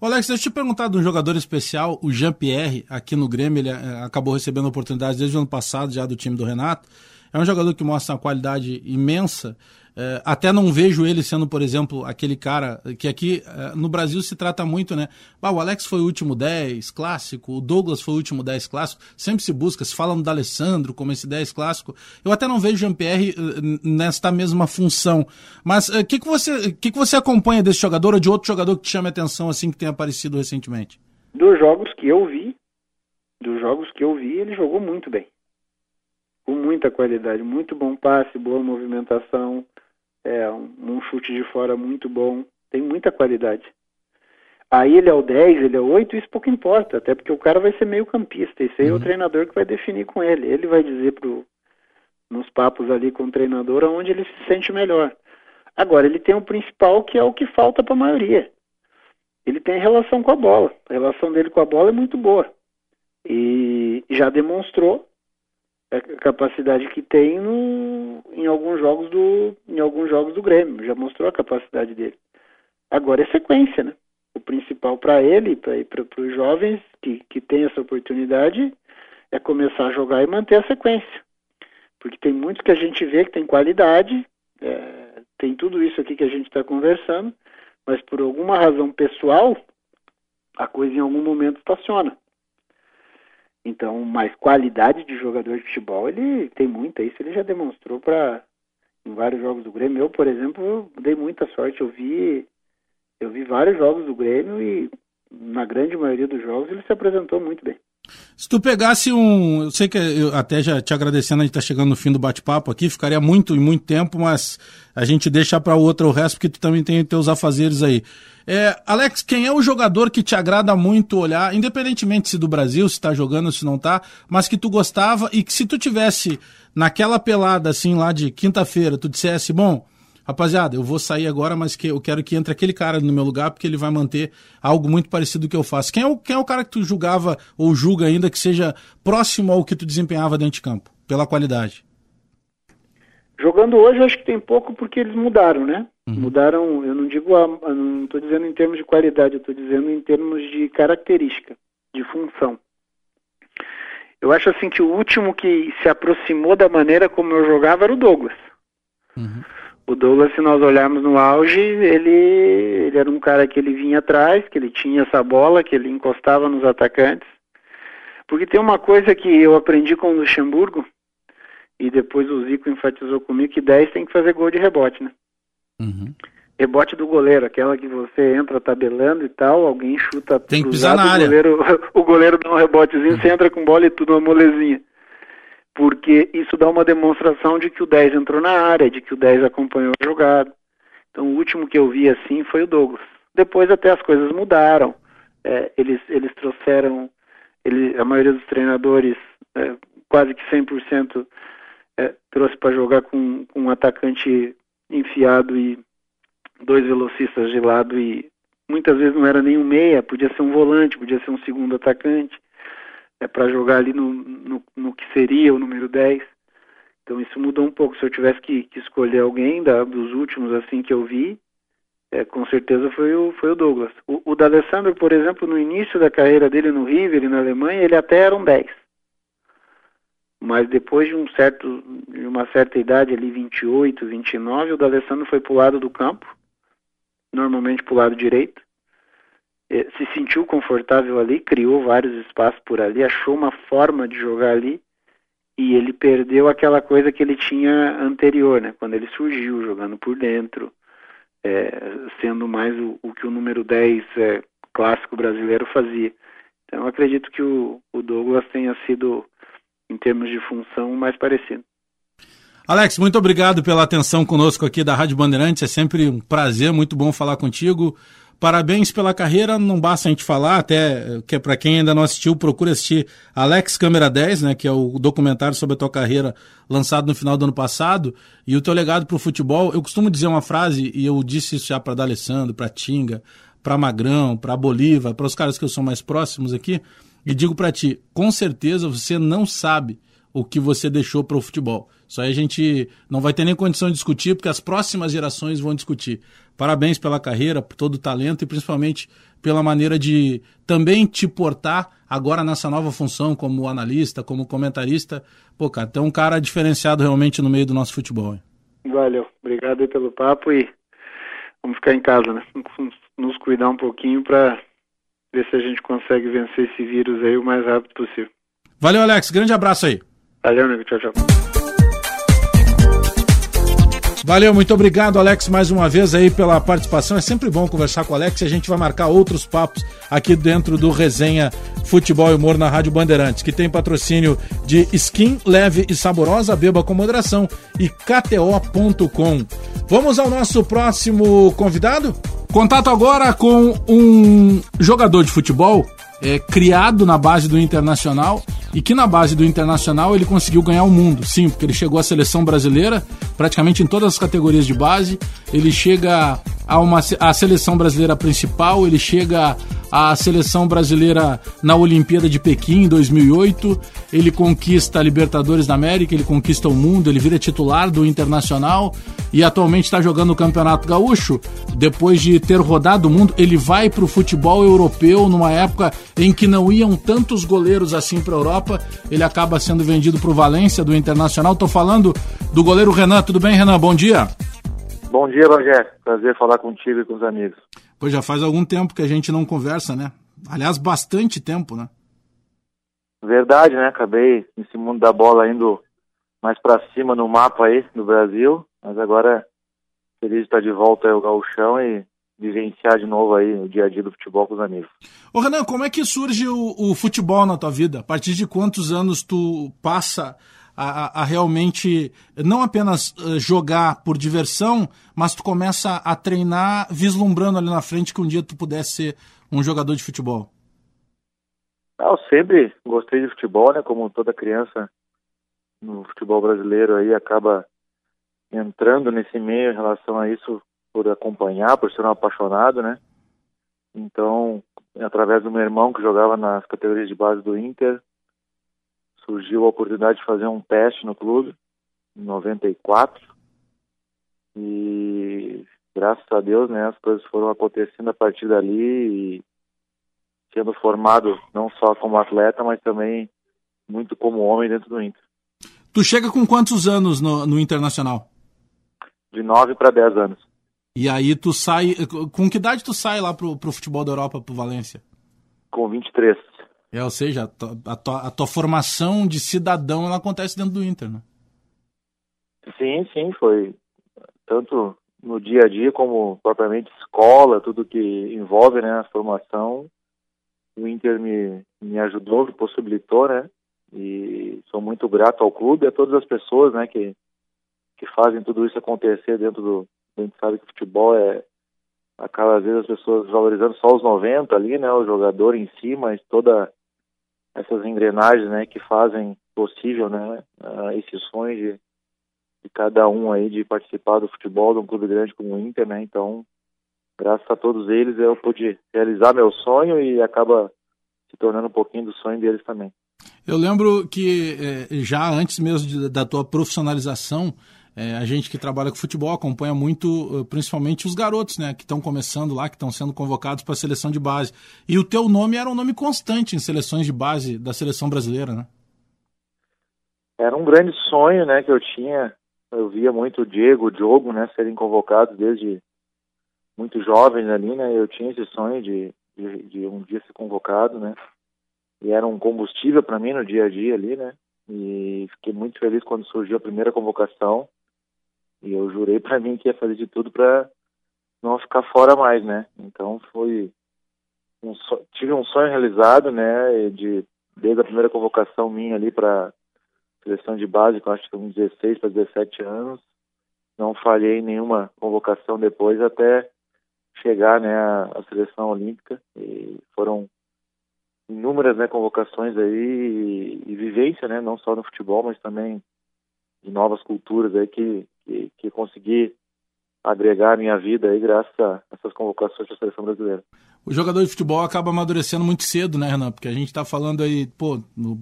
Ô Alex, deixa eu te perguntar de um jogador especial, o Jean-Pierre, aqui no Grêmio, ele é, acabou recebendo oportunidades desde o ano passado, já do time do Renato. É um jogador que mostra uma qualidade imensa. É, até não vejo ele sendo, por exemplo, aquele cara que aqui é, no Brasil se trata muito, né? O Alex foi o último 10 clássico, o Douglas foi o último 10 clássico. Sempre se busca, se fala do Alessandro como esse 10 clássico. Eu até não vejo Jean-Pierre uh, nesta mesma função. Mas o uh, que, que, você, que, que você acompanha desse jogador ou de outro jogador que te chama a atenção assim que tem aparecido recentemente? Dos jogos que eu vi, dos jogos que eu vi, ele jogou muito bem. Com muita qualidade, muito bom passe, boa movimentação é um, um chute de fora muito bom, tem muita qualidade. Aí ele é o 10, ele é o 8, isso pouco importa, até porque o cara vai ser meio campista, isso aí uhum. é o uhum. treinador que vai definir com ele. Ele vai dizer pro, nos papos ali com o treinador aonde ele se sente melhor. Agora, ele tem o principal que é o que falta para a maioria. Ele tem relação com a bola. A relação dele com a bola é muito boa. E já demonstrou a capacidade que tem no, em alguns jogos do em alguns jogos do Grêmio. Já mostrou a capacidade dele. Agora é sequência né? O principal para ele para os jovens que, que têm essa oportunidade é começar a jogar e manter a sequência. Porque tem muitos que a gente vê que tem qualidade é, tem tudo isso aqui que a gente está conversando mas por alguma razão pessoal a coisa em algum momento estaciona então, mais qualidade de jogador de futebol, ele tem muita. Isso ele já demonstrou para em vários jogos do Grêmio. Eu, por exemplo, eu dei muita sorte. Eu vi, eu vi vários jogos do Grêmio e na grande maioria dos jogos ele se apresentou muito bem. Se tu pegasse um. Eu sei que eu até já te agradecendo, a gente tá chegando no fim do bate-papo aqui, ficaria muito e muito tempo, mas a gente deixa para outra o resto, porque tu também tem teus afazeres aí. É, Alex, quem é o jogador que te agrada muito olhar, independentemente se do Brasil, se tá jogando, se não tá, mas que tu gostava e que se tu tivesse naquela pelada assim lá de quinta-feira, tu dissesse, bom, rapaziada, eu vou sair agora, mas que eu quero que entre aquele cara no meu lugar, porque ele vai manter algo muito parecido do que eu faço. Quem é o, quem é o cara que tu julgava ou julga ainda que seja próximo ao que tu desempenhava dentro de campo, pela qualidade? Jogando hoje, eu acho que tem pouco porque eles mudaram, né? Uhum. Mudaram, eu não digo, a, não estou dizendo em termos de qualidade, eu estou dizendo em termos de característica, de função. Eu acho assim que o último que se aproximou da maneira como eu jogava era o Douglas. Uhum. O Douglas, se nós olharmos no auge, ele, ele era um cara que ele vinha atrás, que ele tinha essa bola, que ele encostava nos atacantes. Porque tem uma coisa que eu aprendi com o Luxemburgo, e depois o Zico enfatizou comigo, que 10 tem que fazer gol de rebote, né? Uhum. Rebote do goleiro, aquela que você entra tabelando e tal, alguém chuta Tem que pisar na o área. Goleiro, o goleiro dá um rebotezinho, uhum. você entra com bola e tudo uma molezinha porque isso dá uma demonstração de que o 10 entrou na área, de que o 10 acompanhou a jogada. Então o último que eu vi assim foi o Douglas. Depois até as coisas mudaram, é, eles, eles trouxeram, ele, a maioria dos treinadores, é, quase que 100%, é, trouxe para jogar com, com um atacante enfiado e dois velocistas de lado e muitas vezes não era nem um meia, podia ser um volante, podia ser um segundo atacante é para jogar ali no, no, no, que seria o número 10. Então isso mudou um pouco. Se eu tivesse que, que escolher alguém da, dos últimos assim que eu vi, é, com certeza foi o, foi o Douglas. O, o D'Alessandro, por exemplo, no início da carreira dele no River e na Alemanha, ele até era um 10. Mas depois de um certo, de uma certa idade ali, 28, 29, o D'Alessandro foi para o lado do campo, normalmente para o lado direito, se sentiu confortável ali, criou vários espaços por ali, achou uma forma de jogar ali e ele perdeu aquela coisa que ele tinha anterior, né? Quando ele surgiu jogando por dentro, é, sendo mais o, o, que o número 10 é, clássico brasileiro fazia. Então eu acredito que o, o Douglas tenha sido, em termos de função, mais parecido. Alex, muito obrigado pela atenção conosco aqui da Rádio Bandeirantes. É sempre um prazer, muito bom falar contigo. Parabéns pela carreira, não basta a gente falar, até que é para quem ainda não assistiu, procure assistir Alex Câmera 10, né, que é o documentário sobre a tua carreira lançado no final do ano passado, e o teu legado para o futebol. Eu costumo dizer uma frase, e eu disse isso já para D'Alessandro, para Tinga, para Magrão, para Bolívar, para os caras que eu sou mais próximos aqui, e digo para ti, com certeza você não sabe o que você deixou para o futebol. Isso aí a gente não vai ter nem condição de discutir, porque as próximas gerações vão discutir. Parabéns pela carreira, por todo o talento e principalmente pela maneira de também te portar agora nessa nova função como analista, como comentarista. Pô, cara, tem um cara diferenciado realmente no meio do nosso futebol. Hein? Valeu, obrigado aí pelo papo e vamos ficar em casa, né? Nos cuidar um pouquinho para ver se a gente consegue vencer esse vírus aí o mais rápido possível. Valeu, Alex. Grande abraço aí. Valeu, amigo. Tchau, tchau. Valeu, muito obrigado, Alex, mais uma vez aí pela participação. É sempre bom conversar com o Alex e a gente vai marcar outros papos aqui dentro do Resenha Futebol e Humor na Rádio Bandeirantes, que tem patrocínio de skin leve e saborosa, beba com moderação e KTO.com. Vamos ao nosso próximo convidado? Contato agora com um jogador de futebol é, criado na base do Internacional e que na base do Internacional ele conseguiu ganhar o mundo, sim, porque ele chegou à seleção brasileira praticamente em todas as categorias de base, ele chega a uma a seleção brasileira principal, ele chega à seleção brasileira na Olimpíada de Pequim em 2008, ele conquista a Libertadores da América, ele conquista o mundo, ele vira titular do Internacional e atualmente está jogando o Campeonato Gaúcho. Depois de ter rodado o mundo, ele vai para o futebol europeu numa época em que não iam tantos goleiros assim para a Europa. Ele acaba sendo vendido para o Valência do Internacional. Estou falando do goleiro Renan. Tudo bem, Renan? Bom dia. Bom dia, Rogério. Prazer falar contigo e com os amigos. Pois já faz algum tempo que a gente não conversa, né? Aliás, bastante tempo, né? Verdade, né? Acabei nesse mundo da bola indo mais para cima no mapa aí do Brasil, mas agora feliz de estar de volta ao gauchão e vivenciar de novo aí o dia a dia do futebol com os amigos. Ô Renan, como é que surge o, o futebol na tua vida? A partir de quantos anos tu passa a, a, realmente não apenas uh, jogar por diversão, mas tu começa a treinar vislumbrando ali na frente que um dia tu pudesse ser um jogador de futebol? Eu sempre gostei de futebol, né? Como toda criança no futebol brasileiro aí acaba entrando nesse meio em relação a isso por acompanhar, por ser um apaixonado, né? Então, através do meu irmão que jogava nas categorias de base do Inter, surgiu a oportunidade de fazer um teste no clube em 94 e graças a Deus, né, as coisas foram acontecendo a partir dali e sendo formado não só como atleta, mas também muito como homem dentro do Inter. Tu chega com quantos anos no, no Internacional? De 9 para 10 anos. E aí tu sai. Com que idade tu sai lá pro, pro futebol da Europa, pro Valência? Com 23. É, ou seja, a tua, a tua, a tua formação de cidadão ela acontece dentro do Inter, né? Sim, sim, foi tanto no dia a dia como propriamente escola, tudo que envolve né, a formação. O Inter me, me ajudou, me possibilitou, né? E sou muito grato ao clube e a todas as pessoas, né, que, que fazem tudo isso acontecer dentro do. A gente sabe que futebol é. Acaba às vezes as pessoas valorizando só os 90 ali, né? O jogador em si, mas toda essas engrenagens, né, que fazem possível, né, uh, esse sonho de, de, cada um aí de participar do futebol de um clube grande como o Inter, né? Então, graças a todos eles eu pude realizar meu sonho e acaba se tornando um pouquinho do sonho deles também. Eu lembro que eh, já antes mesmo da tua profissionalização, é, a gente que trabalha com futebol acompanha muito, eh, principalmente os garotos, né, que estão começando lá, que estão sendo convocados para a seleção de base. E o teu nome era um nome constante em seleções de base da seleção brasileira, né? Era um grande sonho, né, que eu tinha. Eu via muito o Diego, o Diogo, né, serem convocados desde muito jovens ali, né. Eu tinha esse sonho de, de, de um dia ser convocado, né. E era um combustível para mim no dia a dia ali, né. E fiquei muito feliz quando surgiu a primeira convocação e eu jurei para mim que ia fazer de tudo para não ficar fora mais, né? Então foi um so... tive um sonho realizado, né? De desde a primeira convocação minha ali para seleção de base, que eu acho que com 16 para 17 anos, não falhei nenhuma convocação depois até chegar, né, à seleção olímpica e foram inúmeras né, convocações aí e, e vivência, né, não só no futebol, mas também de novas culturas aí que, que, que consegui agregar a minha vida aí graças a essas convocações da seleção brasileira. O jogador de futebol acaba amadurecendo muito cedo, né, Renan? Porque a gente está falando aí, pô, no,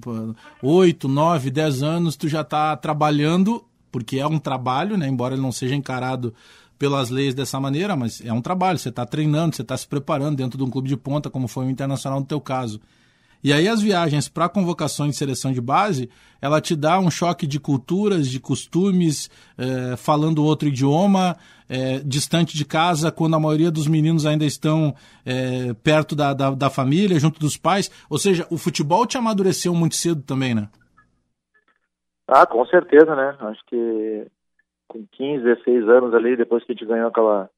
8, 9, 10 anos, tu já está trabalhando, porque é um trabalho, né? Embora ele não seja encarado pelas leis dessa maneira, mas é um trabalho. Você está treinando, você está se preparando dentro de um clube de ponta, como foi o Internacional no teu caso. E aí as viagens para convocações de seleção de base, ela te dá um choque de culturas, de costumes, é, falando outro idioma, é, distante de casa, quando a maioria dos meninos ainda estão é, perto da, da, da, família, junto dos pais. Ou seja, o futebol te amadureceu muito cedo também, né? Ah, com certeza, né? Acho que com 15, 16 anos ali, depois que a gente ganhou aquela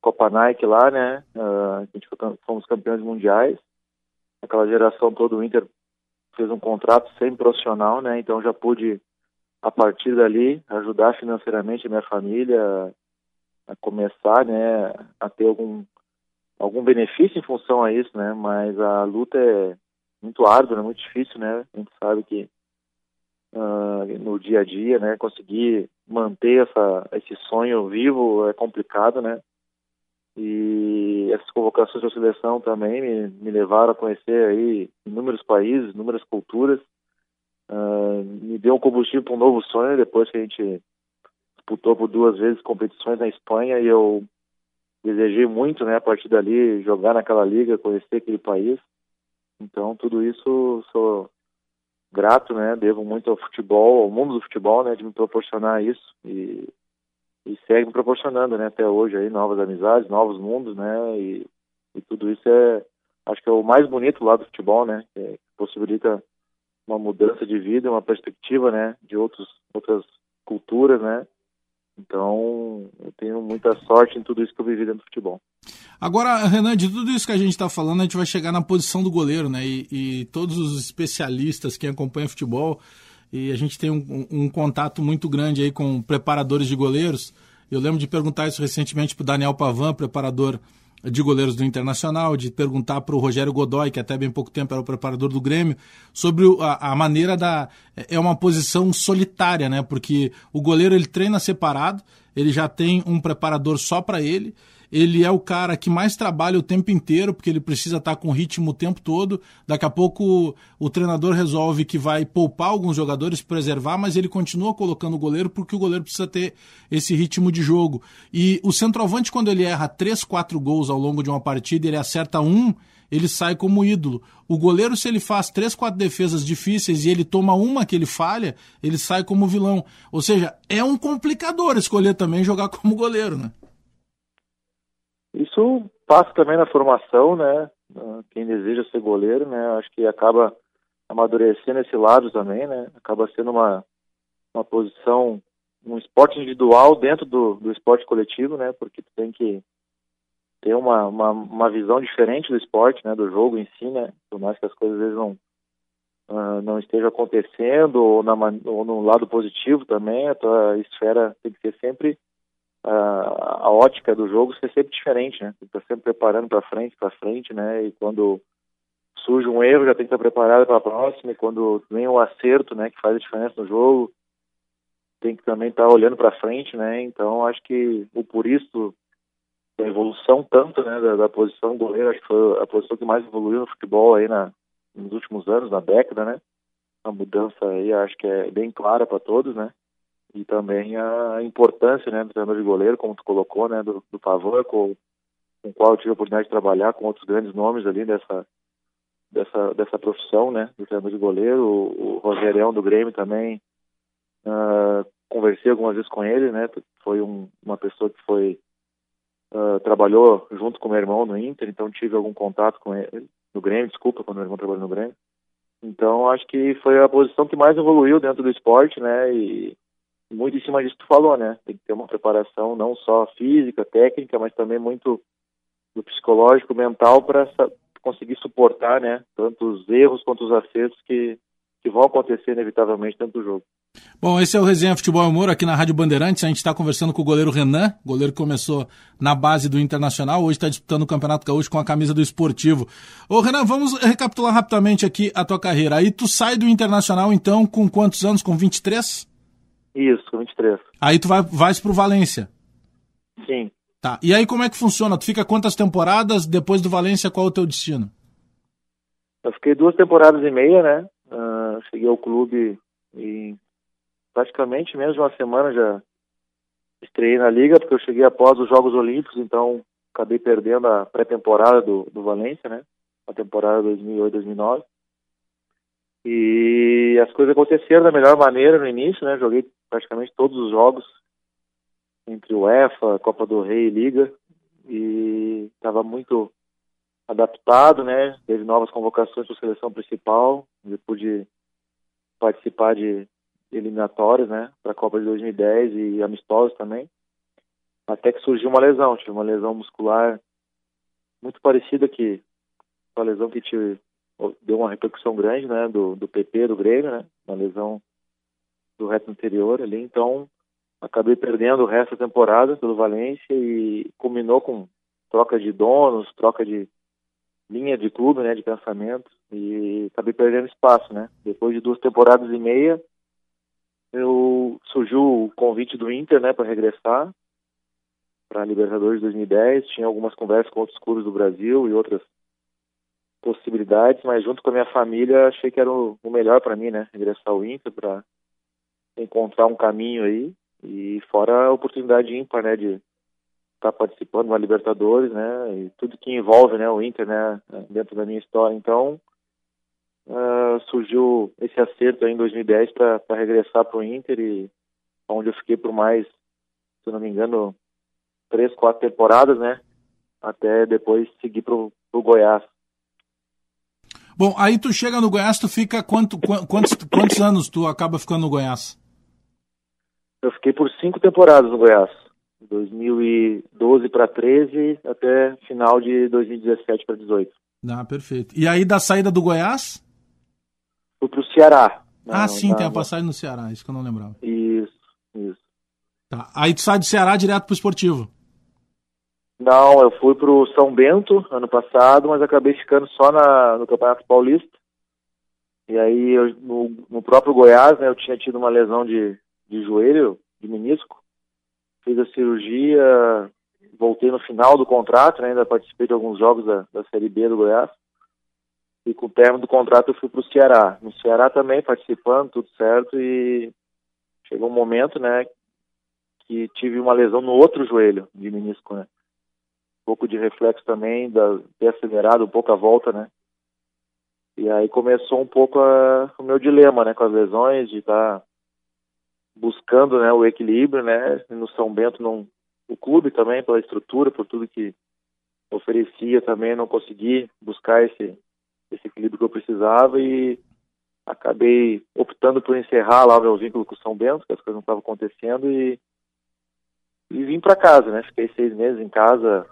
Copa Nike lá, né? Uh, a gente fomos campeões mundiais aquela geração toda, o Inter fez um contrato semi-profissional, né? Então já pude, a partir dali, ajudar financeiramente a minha família a começar, né, a ter algum algum benefício em função a isso, né? Mas a luta é muito árdua, é muito difícil, né? A gente sabe que uh, no dia a dia, né, conseguir manter essa esse sonho vivo é complicado, né? E essas convocações da seleção também me, me levaram a conhecer aí inúmeros países, inúmeras culturas. Uh, me deu um combustível para um novo sonho depois que a gente disputou por duas vezes competições na Espanha e eu desejei muito, né, a partir dali jogar naquela liga, conhecer aquele país. Então tudo isso sou grato, né, devo muito ao futebol, ao mundo do futebol, né, de me proporcionar isso e e segue proporcionando, né, até hoje aí novas amizades, novos mundos, né, e, e tudo isso é, acho que é o mais bonito lá do futebol, né, que possibilita uma mudança de vida, uma perspectiva, né, de outros outras culturas, né. Então, eu tenho muita sorte em tudo isso que eu vivi dentro do futebol. Agora, Renan, de tudo isso que a gente está falando, a gente vai chegar na posição do goleiro, né? E, e, todos os especialistas que acompanham futebol, e a gente tem um, um, contato muito grande aí com preparadores de goleiros. Eu lembro de perguntar isso recentemente para o Daniel Pavan, preparador de goleiros do Internacional, de perguntar para o Rogério Godoy, que até bem pouco tempo era o preparador do Grêmio, sobre a, a, maneira da. É uma posição solitária, né? Porque o goleiro ele treina separado, ele já tem um preparador só para ele ele é o cara que mais trabalha o tempo inteiro, porque ele precisa estar com ritmo o tempo todo. Daqui a pouco o treinador resolve que vai poupar alguns jogadores, preservar, mas ele continua colocando o goleiro porque o goleiro precisa ter esse ritmo de jogo. E o centroavante, quando ele erra três, quatro gols ao longo de uma partida, ele acerta um, ele sai como ídolo. O goleiro, se ele faz três, quatro defesas difíceis e ele toma uma que ele falha, ele sai como vilão. Ou seja, é um complicador escolher também jogar como goleiro, né? Isso passa também na formação, né? Quem deseja ser goleiro, né? Acho que acaba amadurecendo esse lado também, né? Acaba sendo uma, uma posição, um esporte individual dentro do, do esporte coletivo, né? Porque tu tem que ter uma, uma, uma visão diferente do esporte, né? Do jogo em si, né? Por mais que as coisas às vezes não, uh, não estejam acontecendo ou, na, ou no lado positivo também, a tua esfera tem que ser sempre a, ótica do jogo ser sempre diferente, né? Tem que estar sempre preparando para frente, para frente, né? E quando surge um erro, já tem que estar preparado para a próxima. E quando vem um acerto, né, que faz a diferença no jogo, tem que também estar olhando para frente, né? Então, acho que o por isso a evolução tanto, né, da, da posição goleiro, acho que foi a posição que mais evoluiu no futebol aí na, nos últimos anos, na década, né? A mudança aí acho que é bem clara para todos, né? E também a importância né, do treinador de goleiro, como tu colocou, né, do, do Pavan, com, com o qual eu tive a oportunidade de trabalhar com outros grandes nomes ali dessa, dessa, dessa profissão, né, do treinador de goleiro, o, o Rogerião do Grêmio também, uh, conversei algumas vezes com ele, né, foi um, uma pessoa que foi, uh, trabalhou junto com meu irmão no Inter, então tive algum contato com ele, no Grêmio, desculpa, quando meu irmão trabalhou no Grêmio, então acho que foi a posição que mais evoluiu dentro do esporte, né, e muito em cima disso que tu falou, né? Tem que ter uma preparação não só física, técnica, mas também muito do psicológico, mental para conseguir suportar, né? Tanto os erros quanto os acertos que, que vão acontecer inevitavelmente dentro do jogo. Bom, esse é o Resenha Futebol Humor aqui na Rádio Bandeirantes. A gente está conversando com o goleiro Renan, goleiro que começou na base do Internacional, hoje está disputando o Campeonato Gaúcho com a camisa do Esportivo. Ô Renan, vamos recapitular rapidamente aqui a tua carreira. Aí tu sai do Internacional então com quantos anos? Com 23? Isso, com 23. Aí tu vai, vais pro Valência. Sim. Tá. E aí como é que funciona? Tu fica quantas temporadas? Depois do Valência, qual é o teu destino? Eu fiquei duas temporadas e meia, né? Uh, cheguei ao clube e praticamente menos de uma semana já estreiei na liga, porque eu cheguei após os Jogos Olímpicos, então acabei perdendo a pré-temporada do, do Valência, né? A temporada 2008-2009. E as coisas aconteceram da melhor maneira no início, né? Joguei praticamente todos os jogos entre UEFA, Copa do Rei e Liga e estava muito adaptado, né? Teve novas convocações para a seleção principal, eu pude participar de eliminatórias, né? Para a Copa de 2010 e amistosos também. Até que surgiu uma lesão, tive uma lesão muscular muito parecida que a lesão que tive deu uma repercussão grande, né, do, do PP, do Grêmio, né, uma lesão do reto anterior ali, então acabei perdendo o resto da temporada pelo Valência e culminou com troca de donos, troca de linha de clube, né, de pensamento e acabei perdendo espaço, né. Depois de duas temporadas e meia, eu surgiu o convite do Inter, né, para regressar para a Libertadores 2010. Tinha algumas conversas com outros clubes do Brasil e outras possibilidades, mas junto com a minha família achei que era o, melhor para mim, né? Ingressar ao Inter para encontrar um caminho aí e fora a oportunidade ímpar, né? De estar tá participando da Libertadores, né? E tudo que envolve, né? O Inter, né? Dentro da minha história. Então uh, surgiu esse acerto aí em 2010 para regressar para o Inter e onde eu fiquei por mais, se não me engano, três, quatro temporadas, né? Até depois seguir para o Goiás. Bom, aí tu chega no Goiás, tu fica quanto, quantos, quantos anos tu acaba ficando no Goiás? Eu fiquei por cinco temporadas no Goiás. 2012 para 13 até final de 2017 para 18. Ah, perfeito. E aí da saída do Goiás? Fui para o Ceará. Ah, sim, na, tem a passagem no Ceará, isso que eu não lembrava. Isso, isso. Tá. Aí tu sai do Ceará direto pro esportivo? Não, eu fui pro São Bento ano passado, mas acabei ficando só na, no Campeonato Paulista. E aí, eu, no, no, próprio Goiás, né, eu tinha tido uma lesão de, de joelho, de menisco. Fiz a cirurgia, voltei no final do contrato, né, ainda participei de alguns jogos da, da Série B do Goiás. E com o término do contrato eu fui para o Ceará. No Ceará também participando, tudo certo. E chegou um momento, né, que tive uma lesão no outro joelho de menisco, né. Um pouco de reflexo também, da, ter acelerado um pouco a volta, né. E aí começou um pouco a, o meu dilema, né, com as lesões, de estar tá buscando, né, o equilíbrio, né, no São Bento, não, o clube também, pela estrutura, por tudo que oferecia também, não consegui buscar esse esse equilíbrio que eu precisava e acabei optando por encerrar lá o meu vínculo com o São Bento, que as coisas não estavam acontecendo e, e vim para casa, né? Fiquei seis meses em casa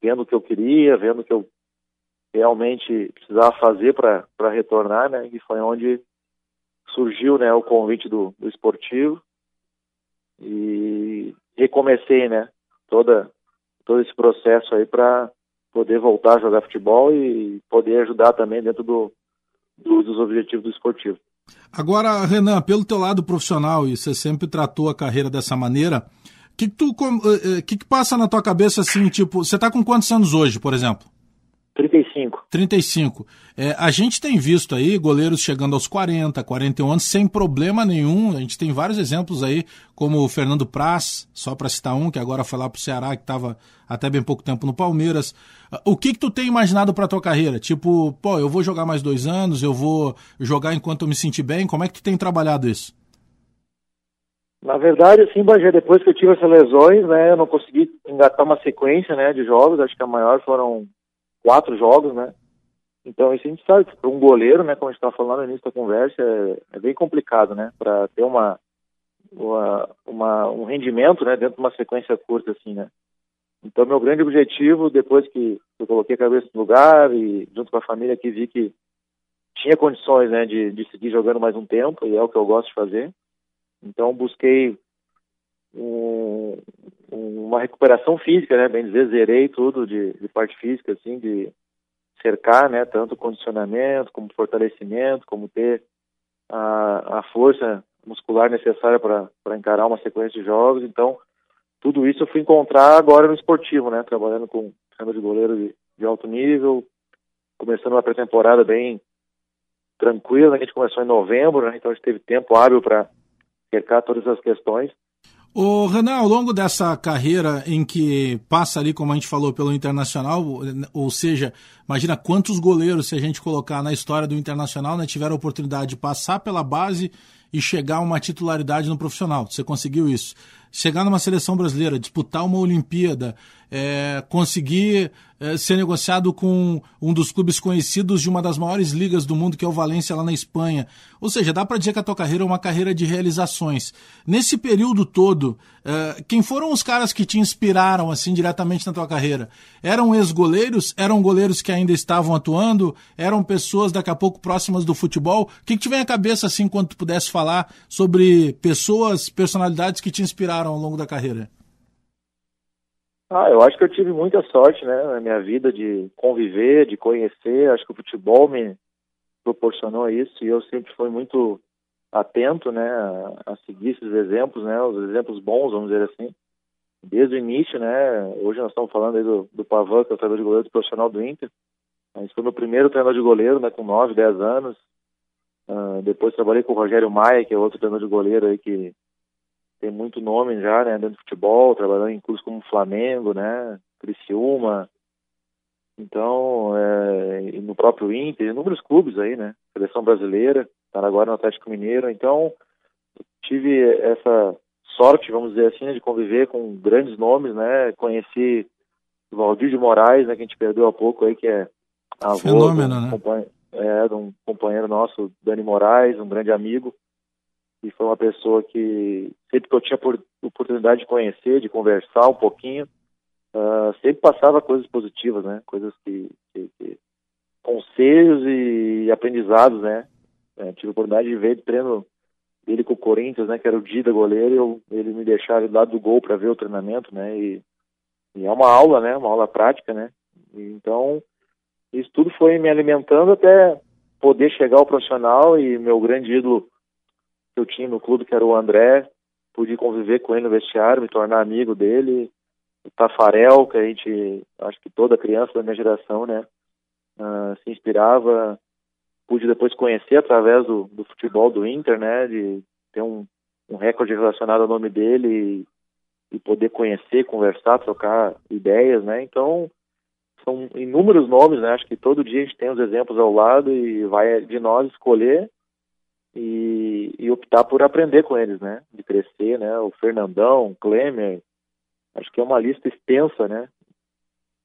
vendo o que eu queria, vendo o que eu realmente precisava fazer para retornar, né? E foi onde surgiu, né, o convite do, do esportivo e recomecei, né, toda todo esse processo aí para poder voltar a jogar futebol e poder ajudar também dentro do, do, dos objetivos do esportivo. Agora, Renan, pelo teu lado profissional, e você sempre tratou a carreira dessa maneira, o que, tu, eh, que, que passa na tua cabeça assim, tipo, você está com quantos anos hoje, por exemplo? 35. 35. É, a gente tem visto aí goleiros chegando aos 40, 41 anos sem problema nenhum. A gente tem vários exemplos aí, como o Fernando Praz, só para citar um, que agora foi lá pro Ceará, que estava até bem pouco tempo no Palmeiras. O que que tu tem imaginado para tua carreira? Tipo, pô, eu vou jogar mais dois anos, eu vou jogar enquanto eu me sentir bem. Como é que tu tem trabalhado isso? Na verdade, assim, Bagé, depois que eu tive essas lesões, né, eu não consegui engatar uma sequência, né, de jogos. Acho que a maior foram quatro jogos, né? Então isso a gente sabe para um goleiro, né, como a gente estava falando no início da conversa, é, é bem complicado, né? Para ter uma, uma, uma, um rendimento, né, dentro de uma sequência curta assim, né? Então meu grande objetivo, depois que eu coloquei a cabeça no lugar e junto com a família que vi que tinha condições, né, de, de seguir jogando mais um tempo e é o que eu gosto de fazer. Então busquei um, uma recuperação física, né? Bem dizer, zerei tudo de, de parte física, assim, de cercar, né? Tanto condicionamento, como fortalecimento, como ter a, a força muscular necessária para encarar uma sequência de jogos. Então, tudo isso eu fui encontrar agora no esportivo, né? Trabalhando com câmbio de goleiro de, de alto nível, começando uma pré-temporada bem tranquila, né? a gente começou em novembro, né? Então a gente teve tempo hábil para cercar todas as questões. O Renan, ao longo dessa carreira em que passa ali, como a gente falou, pelo Internacional, ou seja, imagina quantos goleiros, se a gente colocar na história do Internacional, né, tiveram a oportunidade de passar pela base e chegar a uma titularidade no profissional. Você conseguiu isso chegar numa seleção brasileira, disputar uma Olimpíada, é, conseguir é, ser negociado com um dos clubes conhecidos de uma das maiores ligas do mundo, que é o Valência, lá na Espanha. Ou seja, dá para dizer que a tua carreira é uma carreira de realizações. Nesse período todo, é, quem foram os caras que te inspiraram assim diretamente na tua carreira? Eram ex-goleiros? Eram goleiros que ainda estavam atuando? Eram pessoas daqui a pouco próximas do futebol? O que, que te vem à cabeça assim quando tu pudesse falar sobre pessoas, personalidades que te inspiraram? ao longo da carreira? Ah, eu acho que eu tive muita sorte, né, na minha vida de conviver, de conhecer. Acho que o futebol me proporcionou isso e eu sempre fui muito atento, né, a, seguir esses exemplos, né, os exemplos bons, vamos dizer assim. Desde o início, né, hoje nós estamos falando aí do, do Pavan, que é o treinador de goleiro do profissional do Inter. Mas foi meu primeiro treinador de goleiro, né, com 9, 10 anos. Uh, depois trabalhei com o Rogério Maia, que é outro treinador de goleiro aí que tem muito nome já, né, dentro do futebol, trabalhando em clubes como Flamengo, né, Criciúma, então, é, no próprio Inter, inúmeros clubes aí, né, seleção brasileira, está agora no Atlético Mineiro, então tive essa sorte, vamos dizer assim, de conviver com grandes nomes, né, conheci o Valdir de Moraes, né, que a gente perdeu há pouco aí, que é avô Fenômeno, né? é, de um companheiro nosso, Dani Moraes, um grande amigo, e foi uma pessoa que sempre que eu tinha por, oportunidade de conhecer, de conversar um pouquinho, uh, sempre passava coisas positivas, né? Coisas que, que, que conselhos e aprendizados, né? É, tive a oportunidade de ver treino dele com o Corinthians, né? Que era o Dida goleiro, eu, ele me deixava do lado do gol para ver o treinamento, né? E, e, é uma aula, né? Uma aula prática, né? E, então isso tudo foi me alimentando até poder chegar ao profissional e meu grande ídolo eu tinha no clube, que era o André, pude conviver com ele no vestiário, me tornar amigo dele, o Tafarel, que a gente, acho que toda criança da minha geração, né, uh, se inspirava, pude depois conhecer através do, do, futebol do Inter, né, de ter um, um recorde relacionado ao nome dele e, e poder conhecer, conversar, trocar ideias, né, então são inúmeros nomes, né? Acho que todo dia a gente tem os exemplos ao lado e vai de nós escolher e, e optar por aprender com eles, né? De crescer, né? O Fernandão, o Klemer, acho que é uma lista extensa, né?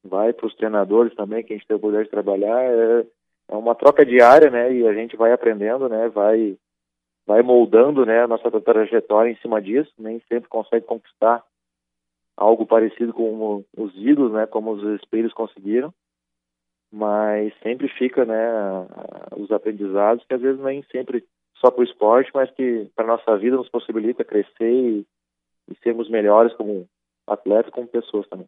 Vai para os treinadores também, que a gente tem o poder de trabalhar, é, é uma troca diária, né? E a gente vai aprendendo, né? Vai vai moldando, né? A nossa trajetória em cima disso, nem sempre consegue conquistar algo parecido com os ídolos, né, como os espelhos conseguiram, mas sempre fica, né, os aprendizados que às vezes nem sempre só para o esporte, mas que para nossa vida nos possibilita crescer e, e sermos melhores como atleta, como pessoas também.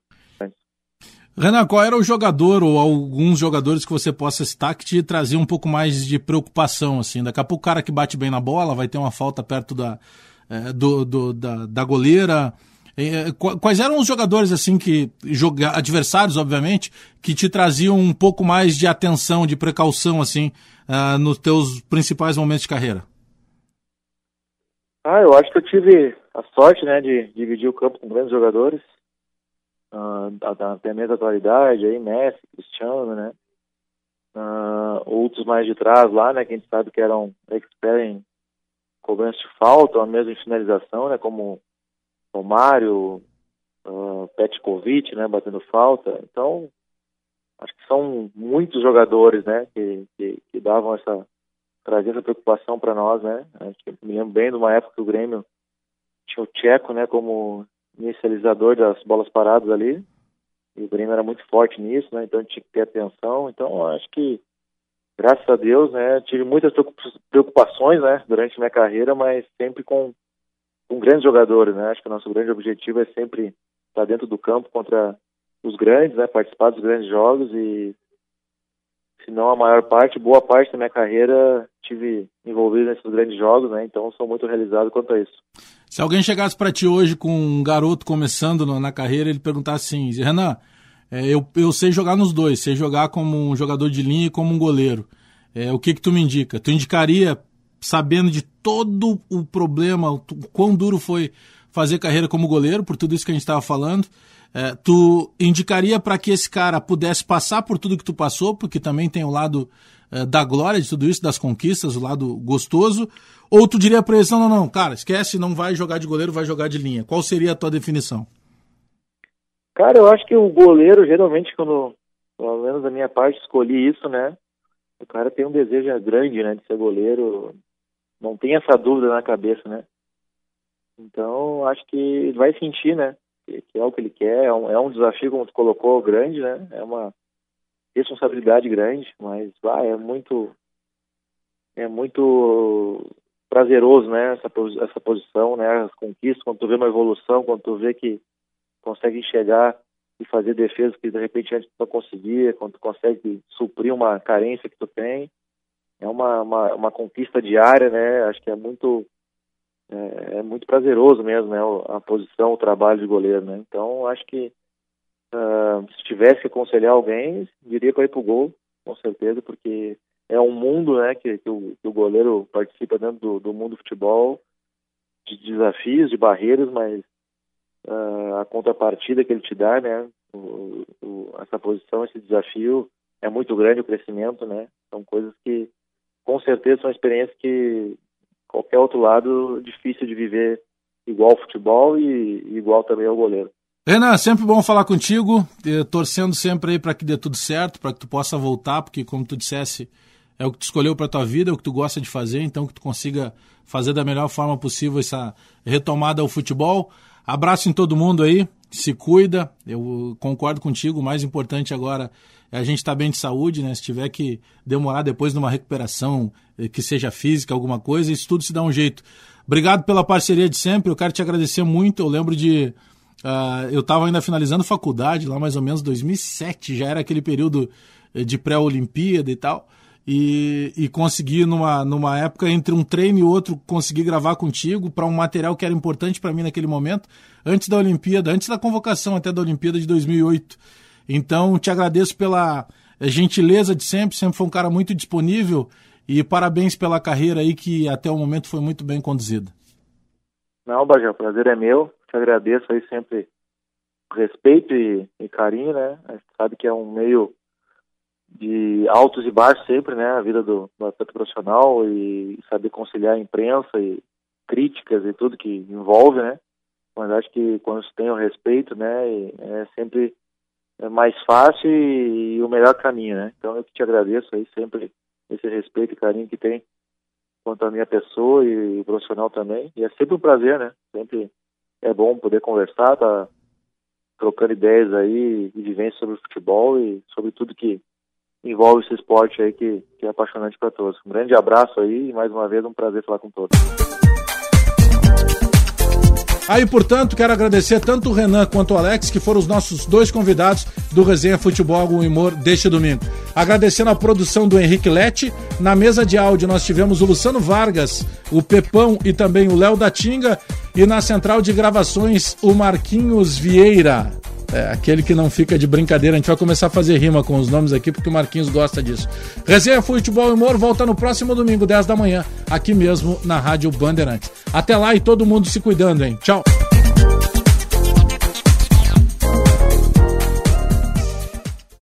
Renan, qual era o jogador ou alguns jogadores que você possa citar que te trazia um pouco mais de preocupação, assim? Daqui a pouco o cara que bate bem na bola vai ter uma falta perto da, é, do, do, da, da goleira, quais eram os jogadores, assim, que joga, adversários, obviamente, que te traziam um pouco mais de atenção, de precaução, assim, uh, nos teus principais momentos de carreira? Ah, eu acho que eu tive a sorte, né, de dividir o campo com grandes jogadores, uh, até mesmo atualidade, aí Messi, Cristiano, né, uh, outros mais de trás lá, né, que a gente sabe que eram expert em cobrança de falta, ou mesmo em finalização, né, como Romário, uh, Petkovic, né, batendo falta. Então, acho que são muitos jogadores, né, que, que, que davam essa trazer essa preocupação para nós, né. Que me lembro bem de uma época que o Grêmio tinha o Tcheco, né, como inicializador das bolas paradas ali. E o Grêmio era muito forte nisso, né, então tinha que ter atenção. Então, acho que graças a Deus, né, tive muitas preocupações, né, durante minha carreira, mas sempre com com grandes jogadores, né? Acho que o nosso grande objetivo é sempre estar dentro do campo contra os grandes, né? Participar dos grandes jogos e se não a maior parte, boa parte da minha carreira tive envolvido nesses grandes jogos, né? Então sou muito realizado quanto a isso. Se alguém chegasse para ti hoje com um garoto começando na carreira, ele perguntasse assim, Renan, é, eu, eu sei jogar nos dois, sei jogar como um jogador de linha e como um goleiro. É, o que que tu me indica? Tu indicaria sabendo de todo o problema, o quão duro foi fazer carreira como goleiro, por tudo isso que a gente estava falando. É, tu indicaria para que esse cara pudesse passar por tudo que tu passou, porque também tem o lado é, da glória de tudo isso, das conquistas, o lado gostoso, ou tu diria para eles, não, não, não, cara, esquece, não vai jogar de goleiro, vai jogar de linha. Qual seria a tua definição? Cara, eu acho que o goleiro, geralmente, quando, pelo menos da minha parte, escolhi isso, né? O cara tem um desejo grande, né, de ser goleiro, não tem essa dúvida na cabeça, né? Então, acho que ele vai sentir, né? Que, é o que ele quer, é um, é um, desafio, como tu colocou, grande, né? É uma responsabilidade grande, mas vai, é muito é muito prazeroso, né? Essa, essa posição, né? As conquistas, quando tu vê uma evolução, quando tu vê que consegue enxergar e fazer defesas que de repente antes tu não conseguia, quando tu consegue suprir uma carência que tu tem, é uma, uma, uma, conquista diária, né? Acho que é muito é, é, muito prazeroso mesmo, né? A posição, o trabalho de goleiro, né? Então acho que uh, se tivesse que aconselhar alguém, diria para ir pro gol, com certeza, porque é um mundo, né? Que, que, o, que o, goleiro participa dentro do, do, mundo do futebol, de desafios, de barreiras, mas uh, a contrapartida que ele te dá, né? O, o, essa posição, esse desafio é muito grande o crescimento, né? São coisas que com certeza são experiências que qualquer outro lado difícil de viver igual ao futebol e, igual também ao goleiro. Renan, sempre bom falar contigo, torcendo sempre aí para que dê tudo certo, para que tu possa voltar, porque como tu dissesse, é o que tu escolheu para tua vida, é o que tu gosta de fazer, então que tu consiga fazer da melhor forma possível essa retomada ao futebol. Abraço em todo mundo aí, se cuida. Eu concordo contigo, o mais importante agora é a gente estar tá bem de saúde, né? Se tiver que demorar depois numa recuperação, eh, que seja física, alguma coisa, isso tudo se dá um jeito. Obrigado pela parceria de sempre, eu quero te agradecer muito. Eu lembro de. Uh, eu estava ainda finalizando faculdade, lá mais ou menos 2007, já era aquele período eh, de pré-Olimpíada e tal e, e conseguir, numa, numa época entre um treino e outro, conseguir gravar contigo para um material que era importante para mim naquele momento, antes da Olimpíada, antes da convocação até da Olimpíada de 2008. Então, te agradeço pela eh, gentileza de sempre, sempre foi um cara muito disponível e parabéns pela carreira aí que até o momento foi muito bem conduzida. Não, Bajé, o prazer é meu. Te agradeço aí sempre respeito e, e carinho, né? A gente sabe que é um meio de altos e baixos sempre, né, a vida do, do atleta profissional e saber conciliar a imprensa e críticas e tudo que envolve, né, mas acho que quando se tem o respeito, né, é sempre mais fácil e, e o melhor caminho, né, então eu que te agradeço aí sempre esse respeito e carinho que tem quanto à minha pessoa e, e profissional também, e é sempre um prazer, né, sempre é bom poder conversar, tá trocando ideias aí vivência sobre o futebol e sobre tudo que envolve esse esporte aí que, que é apaixonante para todos. Um grande abraço aí e mais uma vez um prazer falar com todos. Aí, portanto, quero agradecer tanto o Renan quanto o Alex, que foram os nossos dois convidados do Resenha Futebol com Humor deste domingo. Agradecendo a produção do Henrique Lete. Na mesa de áudio nós tivemos o Luciano Vargas, o Pepão e também o Léo da Tinga. E na central de gravações, o Marquinhos Vieira. É, aquele que não fica de brincadeira. A gente vai começar a fazer rima com os nomes aqui, porque o Marquinhos gosta disso. Resenha Futebol e Humor volta no próximo domingo, 10 da manhã, aqui mesmo na Rádio Bandeirantes. Até lá e todo mundo se cuidando, hein? Tchau!